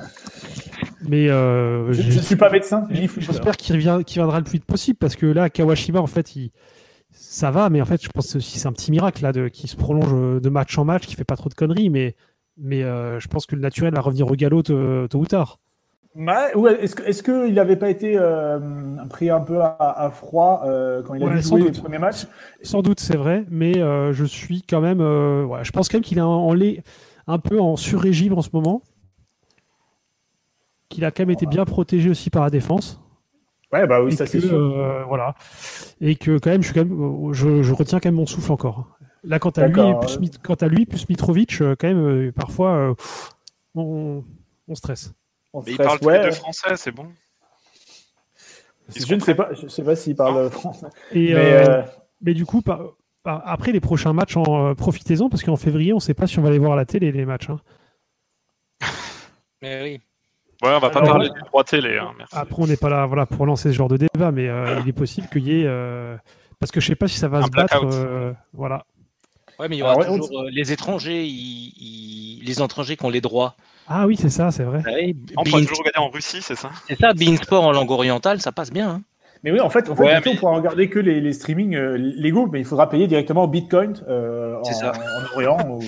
Mais euh, je, ne suis pas médecin. J'espère qu'il viendra le plus vite possible parce que là, Kawashima, en fait, il... ça va, mais en fait, je pense que c'est un petit miracle là, de... qui se prolonge de match en match, qui fait pas trop de conneries, mais, mais je pense que le naturel va revenir au galop tôt ou tard. Est-ce qu'il n'avait pas été euh, pris un peu à, froid euh, quand il a joué les premiers matchs? Sans doute, c'est vrai, mais euh, je suis quand même. je pense quand même qu'il est en, un peu en sur-régime en ce moment. Qu'il a quand même été bien protégé aussi par la défense. Ouais, bah oui, ça c'est sûr. voilà. Et que quand même, je, suis quand même, je, retiens quand même mon souffle encore. Là, quant à, lui, plus, quant à lui, plus Mitrovic, quand même, parfois, on, on stresse mais il parle ouais. de français, c'est bon. Je ne sais pas, je sais pas s'il parle français. mais, euh, euh, mais, du coup, après les prochains matchs, en, euh, profitez-en parce qu'en février, on ne sait pas si on va aller voir à la télé les matchs. Hein. mais oui. Ouais, on va pas parler du droit télé. Hein, après, on n'est pas là voilà, pour lancer ce genre de débat, mais il est possible qu'il y ait. parce que je ne sais pas si ça va se battre. voilà. Ouais, mais il y aura toujours les étrangers, les étrangers qui ont les droits. Ah oui, c'est ça, c'est vrai. Ah on pourrait toujours regarder en Russie, c'est ça? C'est ça, Bein Sport en langue orientale, ça passe bien. Hein. Mais oui, en fait, en fait on pourra regarder que les, les streamings euh, légaux, mais il faudra payer directement Bitcoin euh, en, ça. en, Orient.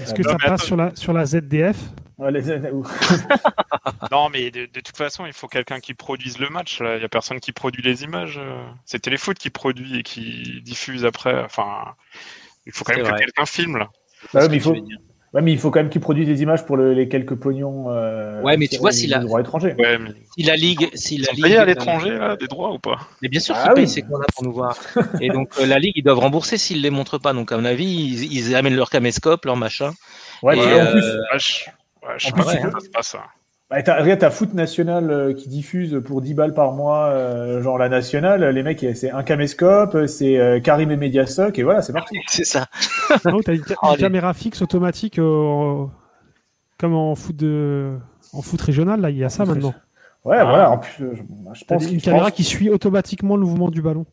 Est-ce que ça passe sur la, sur la ZDF Non, mais de, toute façon, il faut quelqu'un qui produise le match. Il n'y a personne qui produit les images. C'est Téléfoot qui produit et qui diffuse après. Enfin, il faut quand même que quelqu'un filme là. Bah mais il faut, Ouais, mais il faut quand même qu'il produise des images pour les quelques pognons. Euh, ouais, mais tu vois, si la, droits étrangers. Ouais, mais... si la ligue, si la ligue, à l'étranger des droits ou pas? Mais bien sûr ah qu'ils payent ces qu'on a pour nous voir. Et donc euh, la ligue, ils doivent rembourser s'ils les montrent pas. Donc à mon avis, ils, amènent leur caméscope, leur machin. Ouais, et, en plus, en plus, ça se passe. Bah, regarde, ta foot nationale euh, qui diffuse pour 10 balles par mois, euh, genre la nationale, les mecs, c'est un caméscope, c'est euh, Karim et Mediasoc, et voilà, c'est parti. c'est ça. non, t'as une, oh, caméra fixe automatique comme en foot, de, en foot régional, là, il y a ça maintenant. Ouais, voilà, en plus, je, pense Une caméra qui suit automatiquement le mouvement du ballon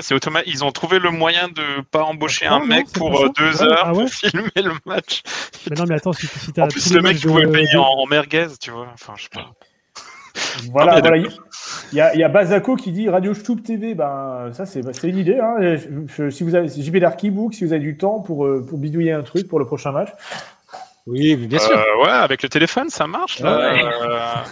c'est automatique. Ils ont trouvé le moyen de pas embaucher un mec pour euh, deux heures ah pour filmer le match. Mais non, mais attends, si, si En plus, le mec, tu pouvais payer en, merguez, tu vois. Enfin, je sais pas. Voilà, voilà. Il y, a, il y a Bazako qui dit Radio Stoup TV. Ben, ça, c'est une idée. Hein. si vous avez JB Darkybook, si vous avez du temps pour, euh, pour bidouiller un truc pour le prochain match. Oui, bien sûr. Euh, ouais, avec le téléphone, ça marche. Là.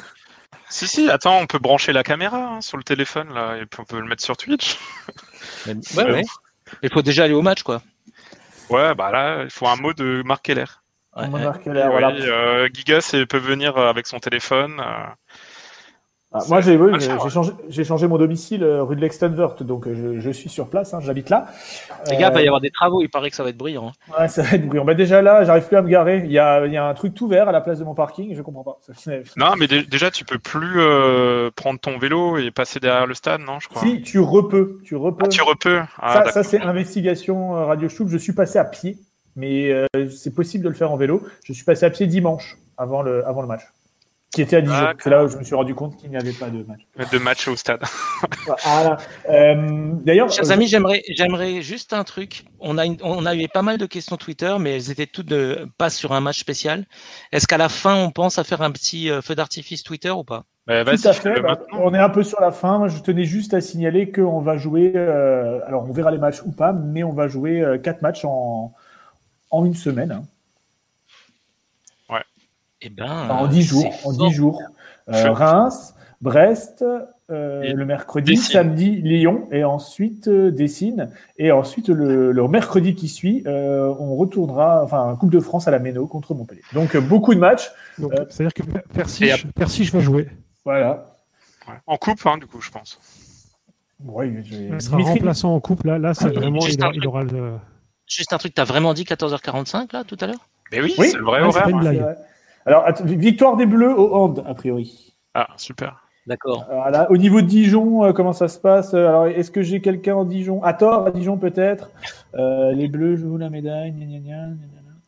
Si, si, attends, on peut brancher la caméra hein, sur le téléphone, là, et puis on peut le mettre sur Twitch. ouais, ouais. Il faut déjà aller au match, quoi. Ouais, bah là, il faut un mot de Marc Keller. Ouais, Marc Keller, voilà. Euh, Gigas peut venir avec son téléphone. Euh, ah, moi, j'ai oui, changé, changé, mon domicile euh, rue de l'Extenvert, donc euh, je, suis sur place, hein, j'habite là. Les gars, il va y avoir des travaux, il paraît que ça va être bruyant. Hein. Ouais, ça va être bruyant. Bah, déjà là, j'arrive plus à me garer. Il y a, il y a un truc tout vert à la place de mon parking, je comprends pas. Non, mais déjà, tu peux plus euh, prendre ton vélo et passer derrière le stade, non, je crois. Si, tu repeux. Tu repeux. Ah, tu repeux. Ah, ça, ça c'est investigation Radio Chouk. Je suis passé à pied, mais c'est possible de le faire en vélo. Je suis passé à pied dimanche, avant le, avant le match. Qui était à Dijon. C'est là où je me suis rendu compte qu'il n'y avait pas de match. De match au stade. voilà. Euh, D'ailleurs, chers amis, j'aimerais, j'aimerais juste un truc. On a, on a eu pas mal de questions Twitter, mais elles étaient toutes de, pas sur un match spécial. Est-ce qu'à la fin, on pense à faire un petit feu d'artifice Twitter ou pas? Bah, Tout à fait. Bah, on est un peu sur la fin. Moi, je tenais juste à signaler qu'on va jouer. Euh, alors, on verra les matchs ou pas, mais on va jouer euh, quatre matchs en, en une semaine. Hein. Ouais. Et eh ben, en dix jours. En dix jours. Euh, Reims, Brest, le mercredi, samedi Lyon et ensuite Dessine. Et ensuite le, mercredi qui suit, on retournera, enfin Coupe de France à la Méno contre Montpellier. Donc beaucoup de matchs. C'est-à-dire que Persich, va jouer. Voilà. En coupe, hein, du coup, je pense. Oui, il sera remplaçant en coupe. Là, là c'est vraiment. Il, aura le... Juste un truc, tu as vraiment dit 14h45 là tout à l'heure? Mais oui, c'est le vrai horaire. Alors, victoire des Bleus au hand, a priori. Ah, super. D'accord. au niveau de Dijon, euh, comment ça se passe? Alors, est-ce que j'ai quelqu'un en Dijon? À tort, à Dijon peut-être. Euh, les Bleus jouent la médaille.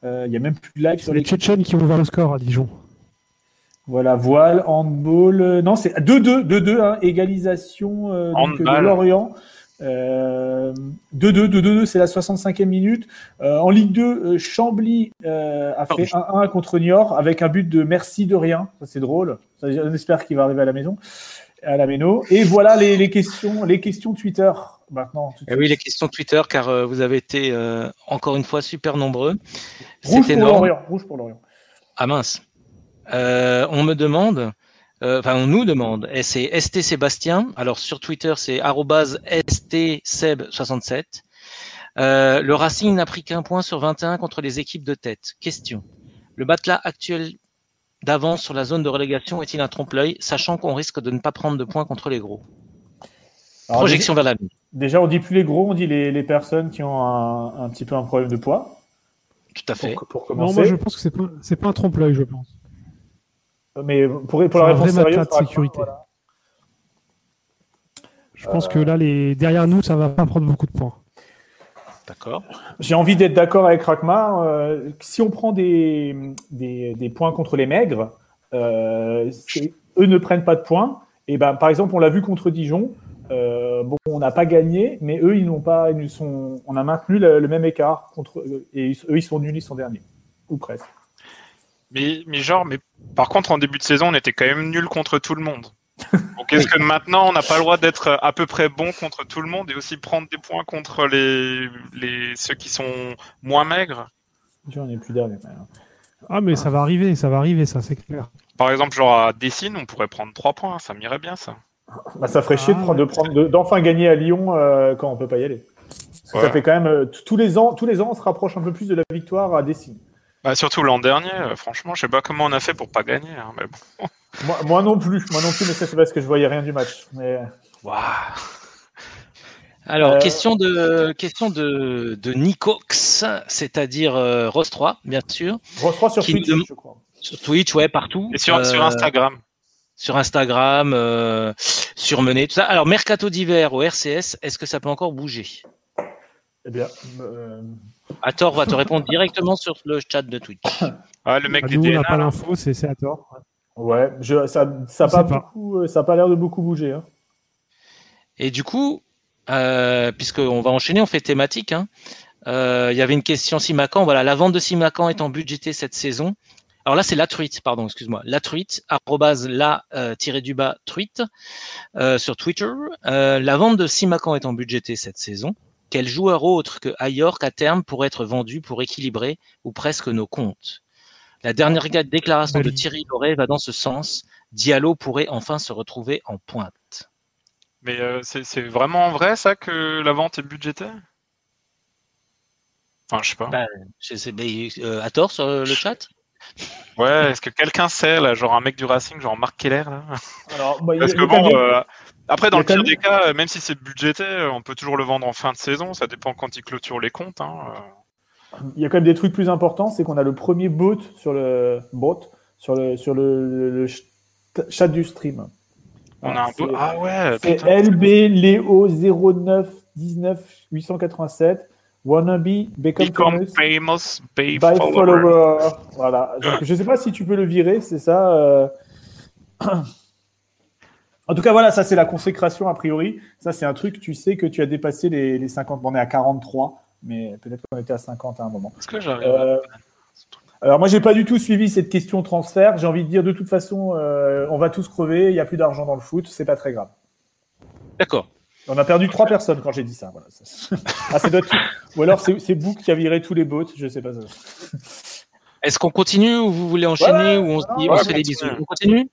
Euh, il n'y a même plus de live sur les. Les Tchétchènes qui ont ouvert le score à Dijon. Voilà, voile, handball. Euh, non, c'est 2-2, 2-2, hein, égalisation euh, de Lorient. 2-2, euh, 2-2, c'est la 65e minute. en Ligue 2, Chambly a fait 1-1 contre Niort avec un but de merci de rien. Ça, c'est drôle. on espère qu'il va arriver à la maison, à la Méno. Et voilà les, questions, les questions Twitter maintenant. Et eh oui, les questions Twitter, car vous avez été encore une fois super nombreux. Rouge pour Lorient. Rouge pour Lorient. Ah mince. Euh, on me demande, euh, enfin on nous demande, et c'est ST Sébastien, alors sur Twitter c'est stseb67. Euh, le Racing n'a pris qu'un point sur 21 contre les équipes de tête. Question. Le matelas actuel d'avance sur la zone de relégation est-il un trompe-l'œil, sachant qu'on risque de ne pas prendre de points contre les gros? Projection vers l'avenir. Déjà, on dit plus les gros, on dit les, personnes qui ont un, petit peu un problème de poids. Tout à fait. non, moi je pense que c'est pas, pas un trompe-l'œil, je pense. Mais pour, pour la réponse sérieuse, de sécurité. Je pense que là, les... derrière nous, ça va pas prendre beaucoup de points. D'accord. J'ai envie d'être d'accord avec Rakmar. Euh, si on prend des, des, points contre les maigres, euh, eux ne prennent pas de points. Et ben, par exemple, on l'a vu contre Dijon. Euh, bon, on n'a pas gagné, mais eux, ils n'ont pas, ils sont, on a maintenu le, le, même écart contre et eux, ils sont nuls, ils sont derniers ou presque. Mais, mais genre, mais par contre, en début de saison, on était quand même nul contre tout le monde. Donc est-ce que maintenant, on n'a pas le droit d'être à peu près bon contre tout le monde et aussi prendre des points contre les, les ceux qui sont moins maigres? J'en ai plus dernier. Ah, mais ça va arriver, ça va arriver, ça, c'est clair. Par exemple, genre à Dessine, on pourrait prendre 3 points, ça m'irait bien, ça. Bah, ça ferait chier de ah, prendre, d'enfin gagner à Lyon euh, quand on peut pas y aller. Ça fait quand même euh, tous les ans, tous les ans, on se rapproche un peu plus de la victoire à Dessine. Bah, surtout l'an dernier, euh, franchement, je sais pas comment on a fait pour pas gagner. Hein, mais bon. moi, non plus, moi non plus, mais ça c'est parce que je voyais rien du match. Mais... Alors, euh, question de question de, de Nicox, c'est-à-dire euh, 3, bien sûr. Ross 3 sur Twitch, je crois. Sur Twitch, ouais, partout. Et sur, sur euh, Instagram. Sur Instagram, sur Mené, tout ça. Alors, mercato d'hiver au RCS, est-ce que ça peut encore bouger? Eh bien, Ator va te répondre directement sur le chat de Twitch. Ah, le mec nous, on n'a pas l'info, c'est Ator. Ouais, je, ça n'a ça pas, Beaucoup, ça pas l'air de beaucoup bouger. Hein. Et du coup, euh, puisqu'on va enchaîner, on fait thématique. Hein. Euh, il y avait une question Simacan. Voilà, la vente de Simacan est en budgété cette saison. Alors là, c'est la truite, pardon, excuse-moi. La truite, arrobase la euh, du bas truite euh, sur Twitter. la vente de Simacan est en budgété cette saison. Quel joueur autre que Ayork à terme pourrait être vendu pour équilibrer ou presque nos comptes La dernière déclaration de Thierry Loret va dans ce sens. Diallo pourrait enfin se retrouver en pointe. Mais euh, c'est vraiment vrai ça que la vente est budgétaire? Enfin, je sais pas. Bah, euh, à tort sur le chat? Ouais, est-ce que quelqu'un sait, là, genre un mec du Racing, genre Marc Keller, là? Alors, bah, Parce que bon, euh, après, dans le pire des cas, euh, même si c'est budgété, euh, on peut toujours le vendre en fin de saison. Ça dépend quand il clôture les comptes. Hein, il y a quand même des trucs plus importants. C'est qu'on a le premier bot sur le bot sur le sur le, chat du stream. On a un bot. Ah ouais. C'est LB Léo 09 19 887. Wannabe become, become famous, by, follower. Voilà. Donc, je sais pas si tu peux le virer, c'est ça. En tout cas, voilà, ça c'est la consécration a priori. Ça c'est un truc, tu sais que tu as dépassé les, les 50. on est à 43, mais peut-être qu'on était à 50 à un moment. Est-ce que j'arrive euh, Alors moi, j'ai pas du tout suivi cette question transfert. J'ai envie de dire, de toute façon, euh, on va tous crever. Il n'y a plus d'argent dans le foot, c'est pas très grave. D'accord. On a perdu trois personnes quand j'ai dit ça. Voilà. ah, Ou alors c'est Book qui a viré tous les bots, je sais pas. Est-ce qu'on continue ou vous voulez enchaîner ou on se dit on se fait des bisous On continue?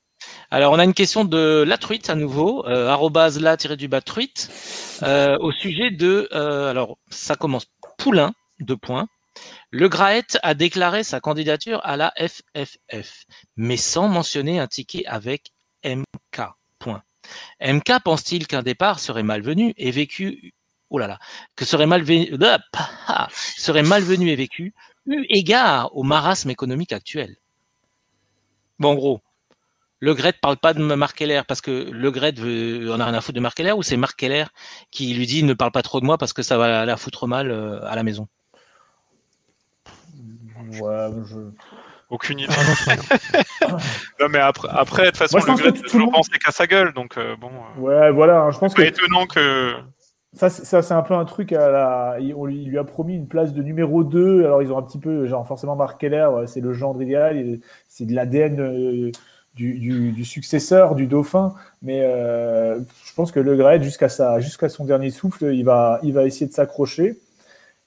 Alors, on a une question de la truite à nouveau, euh, la-du-bas truite, euh, au sujet de, euh, alors ça commence Poulain, deux points. Le Graet a déclaré sa candidature à la FFF, mais sans mentionner un ticket avec MK. Point. MK pense-t-il qu'un départ serait malvenu et vécu, oh là là, que serait malvenu, serait malvenu et vécu eu égard au marasme économique actuel? Bon, en gros, le Gret parle pas de Marc Keller parce que Le Gret veut, en a rien à foutre de Marc Keller ou c'est Marc Keller qui lui dit ne parle pas trop de moi parce que ça va la foutre mal euh, à la maison? Ouais, je... Aucune idée. non, mais après, après de toute façon, le Gret toujours pensé qu'à sa gueule, donc euh, bon. Euh, ouais, voilà, hein, je pense que. étonnant que. Ça, c'est un peu un truc à la. On lui, lui, a promis une place de numéro 2. Alors, ils ont un petit peu, genre, forcément, Marc Keller, c'est le genre idéal. C'est de l'ADN du, successeur du dauphin. Mais euh, je pense que Le Gret, jusqu'à jusqu'à son dernier souffle, il va, il va essayer de s'accrocher.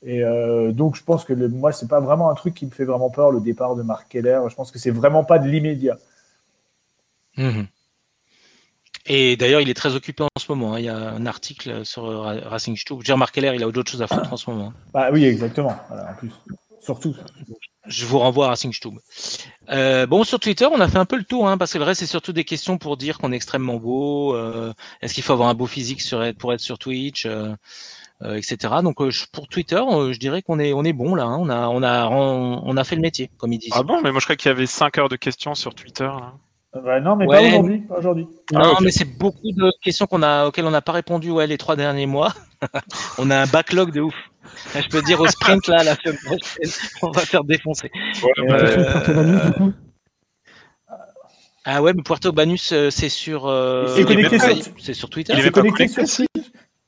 Et euh, donc, je pense que le, moi, c'est pas vraiment un truc qui me fait vraiment peur, le départ de Marc Keller. Je pense que c'est vraiment pas de l'immédiat. Mhm. Et d'ailleurs, il est très occupé en ce moment. Hein. Il y a un article sur Racing Stube. Marc Keller, il a autre chose à foutre en ce moment. Bah oui, exactement. en plus, surtout. Je vous renvoie à Racing Stube. Euh, bon, sur Twitter, on a fait un peu le tour, hein, parce que le reste, c'est surtout des questions pour dire qu'on est extrêmement beau. Euh, Est-ce qu'il faut avoir un beau physique sur, pour être sur Twitch, euh, euh etc. Donc, euh, pour Twitter, euh, je dirais qu'on est, on est bon là. Hein. On a, on a, on, a fait le métier, comme ils disent. Ah bon, mais moi je crois qu'il y avait 5 heures de questions sur Twitter. Là. Bah non, mais pas aujourd'hui. aujourd'hui. Non, mais c'est beaucoup de questions qu'on a, auxquelles on n'a pas répondu ouais, les trois derniers mois. on a un backlog de ouf. Je peux dire au sprint là, la semaine prochaine, on va faire défoncer. Euh, ah ouais, mais Puerto Banus, euh, c'est sur. Euh... C'est sur Twitter. Il est connecté sur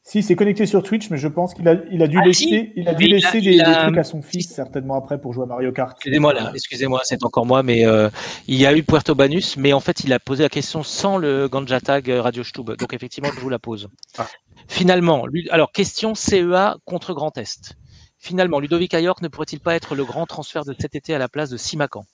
si, c'est connecté sur Twitch, mais je pense qu'il a, il a dû ah, laisser, il a dû laisser des, trucs à son fils, certainement après, pour jouer à Mario Kart. Excusez-moi, là, excusez-moi, c'est encore moi, mais euh, il y a eu Puerto Banus, mais en fait, il a posé la question sans le Ganja Tag Radio Stube. Donc, effectivement, je vous la pose. Ah. Finalement, lui, alors, question CEA contre Grand Est. Finalement, Ludovic Ayork ne pourrait-il pas être le grand transfert de cet été à la place de Simacan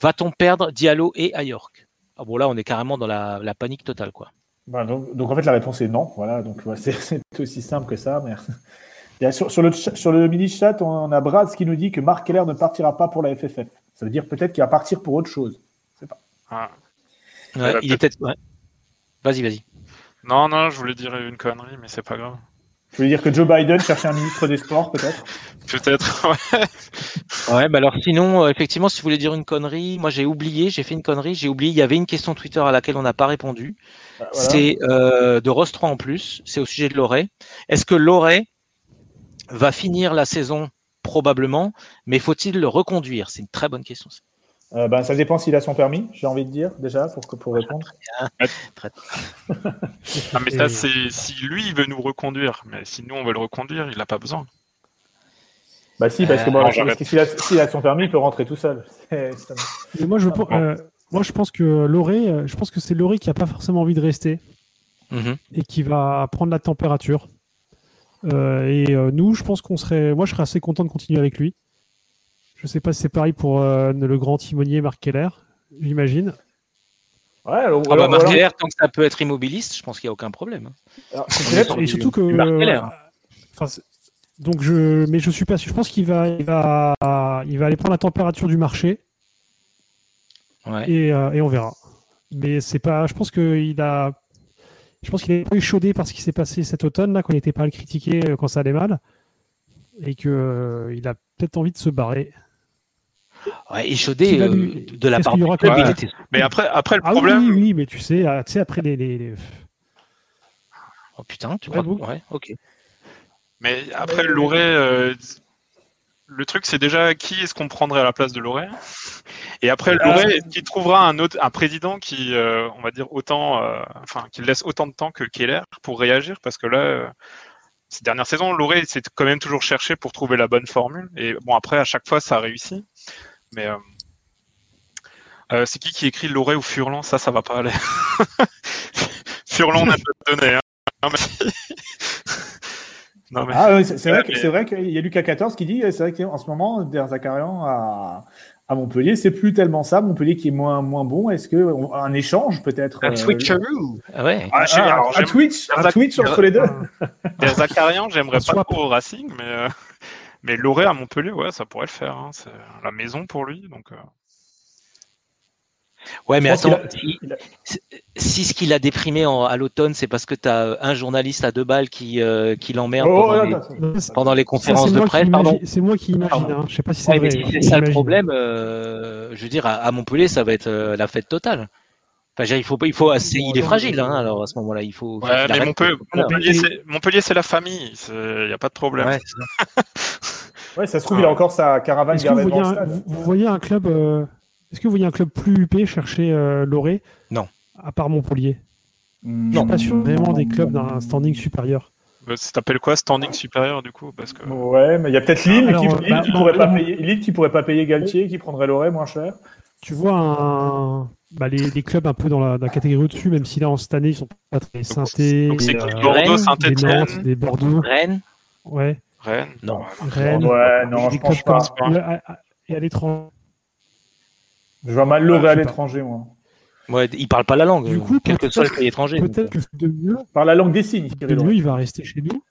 Va-t-on perdre Diallo et Ayork ah bon, là, on est carrément dans la, la panique totale, quoi. Bah, donc, en fait la réponse est non. Voilà, donc c'est aussi simple que ça. Mais... sur, sur, le, sur le mini chat, on, a Brad qui nous dit que Marc Keller ne partira pas pour la FFF. Ça veut dire peut-être qu'il va partir pour autre chose. Je sais pas. Ah. il est peut-être. Vas-y, vas-y. Non, non, je voulais dire une connerie, mais c'est pas grave. Je veux dire que Joe Biden cherche un ministre des Sports, peut-être Peut-être, ouais. Ouais, bah alors sinon, euh, effectivement, si vous voulez dire une connerie, moi j'ai oublié, j'ai fait une connerie, j'ai oublié, il y avait une question Twitter à laquelle on n'a pas répondu. Bah, c'est euh, de Rostro en plus, c'est au sujet de Loré. Est-ce que Loré va finir la saison? Probablement, mais faut-il le reconduire? C'est une très bonne question. Euh, ben, ça dépend s'il a son permis, j'ai envie de dire, déjà, pour, pour répondre. Ah, mais ça, c'est si lui, il veut nous reconduire. Mais si nous, on veut le reconduire, il n'a pas besoin. Bah si, parce que, bon, euh, s'il a, son permis, il peut rentrer tout seul. moi, je, euh, moi, je pense que Loré, je pense que c'est Loré qui n'a pas forcément envie de rester mhm. et qui va prendre la température. et nous, je pense qu'on serait, moi, je serais assez content de continuer avec lui. Je sais pas si c'est pareil pour euh, le grand timonier Marc Keller, j'imagine. Ouais, alors, ah bah, Marc Keller, tant que ça peut être immobiliste, je pense qu'il n'y a aucun problème. et surtout que. Euh, donc je, mais je suis pas sûr. Je pense qu'il va, il va, il va aller prendre la température du marché. Et, euh, et, on verra. Mais c'est pas. Je pense qu'il a. Je pense qu'il est peu échaudé par ce qui s'est passé cet automne là, qu'on n'était pas à le critiquer quand ça allait mal, et que il a peut-être envie de se barrer. Ouais, échaudé euh, de la part du club, était... Mais après, après le ah problème. Oui, oui, mais tu sais, euh, tu sais après les, les, Oh putain, tu vois Ouais, ok. Mais après, Loré, euh, le truc, c'est déjà qui est-ce qu'on prendrait à la place de Loré? Et après, Loré, qui trouvera un autre, un président qui, euh, on va dire autant, euh, enfin, qui laisse autant de temps que Keller pour réagir, parce que là, euh, ces dernières saisons, Loré s'est quand même toujours cherché pour trouver la bonne formule. Et bon, après, à chaque fois, ça a Mais c'est qui qui écrit Loré ou Furlan? Ça, ça va pas aller. Furlan, on a pas donné. Hein. Ah c'est vrai, c'est vrai qu'il y a Lucas 14 qui dit c'est vrai qu'en ce moment, Der Zakarian à, à Montpellier, c'est plus tellement ça. Montpellier qui est moins, moins bon. Est-ce que un échange peut-être Un ah ouais. Ah, ah, un, Twitch, un Twitch entre les deux Der Zakarian, j'aimerais pas trop au Racing, mais, euh, mais Loré à Montpellier, ouais, ça pourrait le faire. Hein. C'est la maison pour lui. Donc, euh. Ouais, mais attends, si, ce qu'il a déprimé à l'automne, c'est parce que tu as un journaliste à deux balles qui, euh, qui l'emmerde oh, pendant, les conférences de presse. C'est moi qui imagine, hein. je sais pas si c'est C'est ça le problème. Euh, je veux dire, à, Montpellier, ça va être euh, la fête totale. Enfin, il faut, il faut, il est fragile, hein, alors à ce moment-là, il faut. Ouais, mais Montpellier, c'est la famille, il n'y a pas de problème. Ouais, ça se trouve, il a encore sa caravane. vous, voyez un club est-ce que vous voyez un club plus UP chercher euh, Loré? Non. À part Montpellier Non. Je suis pas sûr vraiment des clubs d'un standing supérieur. Bah, ça t'appelle quoi standing supérieur du coup? Parce que... Ouais, mais il y a peut-être Lille, qui, Lille, bah, qui pourrait pas payer, Lille qui pourrait pas payer Galtier, qui prendrait Loré moins cher. Tu vois un... bah, les, les, clubs un peu dans la, dans la catégorie au-dessus, même si là en cette année ils sont pas très synthés. Donc c'est euh, Bordeaux, Saint-Etienne, des Bordeaux, Rennes. Ouais. Rennes. Non. Rennes. Ouais, non, je pense pas. Et à l'étranger. Je vois mal Loré à l'étranger, moi. Ouais, il parle pas la langue, du coup, quel que soit le pays étranger. Peut-être que de mieux. Par la langue des signes. De mieux, il va rester chez nous.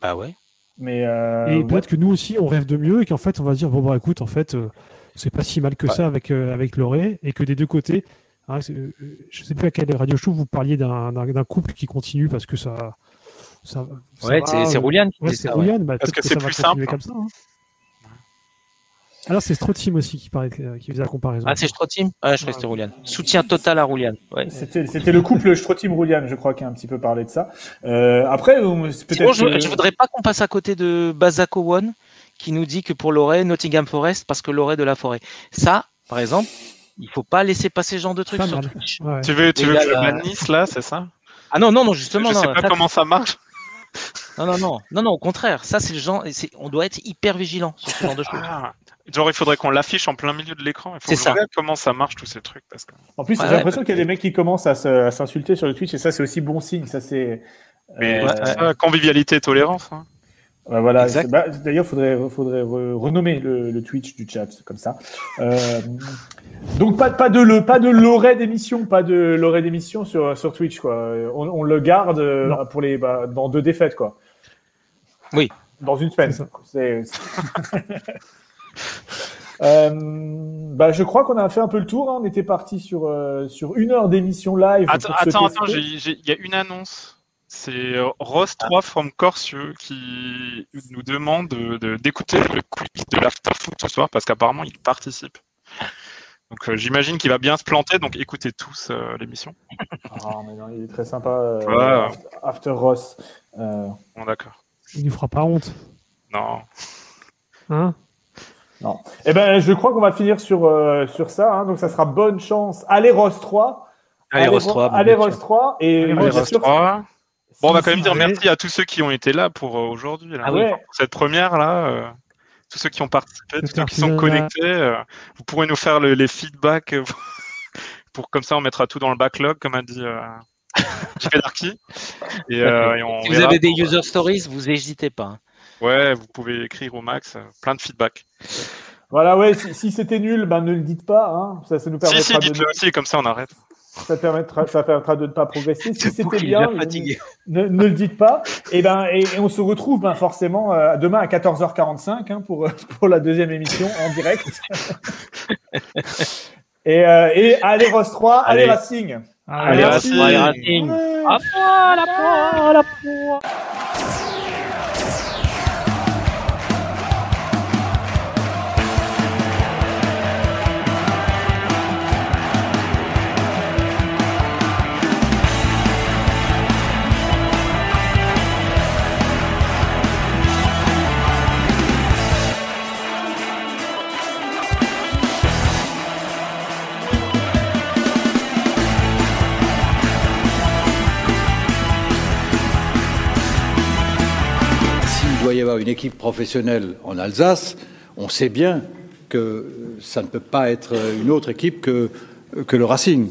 Bah ouais. Mais euh, et peut-être que nous aussi, on rêve de mieux et qu'en fait, on va dire bon bah écoute, en fait, euh, c'est pas si mal que ça avec euh, avec Loré et que des deux côtés, hein, je sais plus à quelle radio show vous parliez d'un couple qui continue parce que ça. ça, ouais, c'est Roulian. Ouais, c'est Roulian. Bah, parce que, c'est plus simple. Comme ça, hein. Alors c'est Strotim aussi qui, paraît, qui faisait la comparaison. Ah c'est Strotim? Ah je crois que c'était Roulian. Soutien total à Roulian. Ouais. C'était le couple Strotim-Roulian, je crois, qui a un petit peu parlé de ça. Euh, après, peut-être. je, ne voudrais pas qu'on passe à côté de Bazako One qui nous dit que pour Loré, Nottingham Forest parce que Loré de la forêt. Ça, par exemple, il faut pas laisser passer ce genre de trucs sur Twitch. Tu veux, tu veux que je là, c'est ça? Ah non non non justement. Je non, sais pas comment ça marche. Non, non, non, non, non, au contraire, ça c'est le genre, on doit être hyper vigilant sur ce genre de choses. Ah, Genre, il faudrait qu'on l'affiche en plein milieu de l'écran. C'est ça. comment ça marche, tous ces trucs. Parce que... En plus, j'ai l'impression qu'il y a des mecs qui commencent à s'insulter sur le Twitch, et ça, c'est aussi bon signe. Ça, c'est. Euh... convivialité et tolérance. Hein. Voilà. Bah, D'ailleurs, il faudrait, faudrait renommer le, Twitch du chat, comme ça. Euh, donc, pas, pas de le, pas de l'orée d'émission, pas de l'orée d'émission sur, sur Twitch, quoi. On, on le garde euh, pour les, bah, dans deux défaites, quoi. Oui. Dans une semaine. C'est. Euh, bah, je crois qu'on a fait un peu le tour. Hein. On était parti sur, euh, sur une heure d'émission live. Attends, attends, attends il y a une annonce. C'est euh, Ross 3 from Corsieux qui nous demande d'écouter de, le quiz de l'afterfoot ce soir parce qu'apparemment il participe. Donc j'imagine qu'il va bien se planter, donc écoutez tous l'émission. Ah, il est très sympa, After, Ross. Bon, d'accord. Il ne fera pas honte. Non. Hein? Non. Eh ben, je crois qu'on va finir sur, euh, sur ça. Hein. Donc, ça sera bonne chance. Allez, Rose 3. Allez, Rose 3. Allez, Rose 3. Et Allez, Rose 3. Bon, on va quand même dire merci à tous ceux qui ont été là pour euh, aujourd'hui. Ah ouais. cette première là. Euh, tous ceux qui ont participé, tous ceux qui sont connectés. vous pourrez nous faire les feedbacks. pour comme ça, on mettra tout dans le backlog, comme a dit. Darky. Et, et on si vous avez des user stories, vous n'hésitez pas. Hein. Ouais, vous pouvez écrire au max, euh, plein de feedback. Voilà, ouais, si, c'était nul, ben ne le dites pas. Hein. Ça, ça nous permettra si, si, dites-le aussi, comme ça on arrête. Ça permettra, ça permettra de ne pas progresser. Si c'était bien, ne, ne, le dites pas. Et ben, et, on se retrouve ben, forcément euh, demain à 14h45 hein, pour, pour la deuxième émission en direct. et, euh, et allez Ross 3, allez, allez Racing. Allez, allez Racing. Allez Racing. Allez, Racing. Doit y avoir une équipe professionnelle en Alsace, on sait bien que ça ne peut pas être une autre équipe que, que le Racing.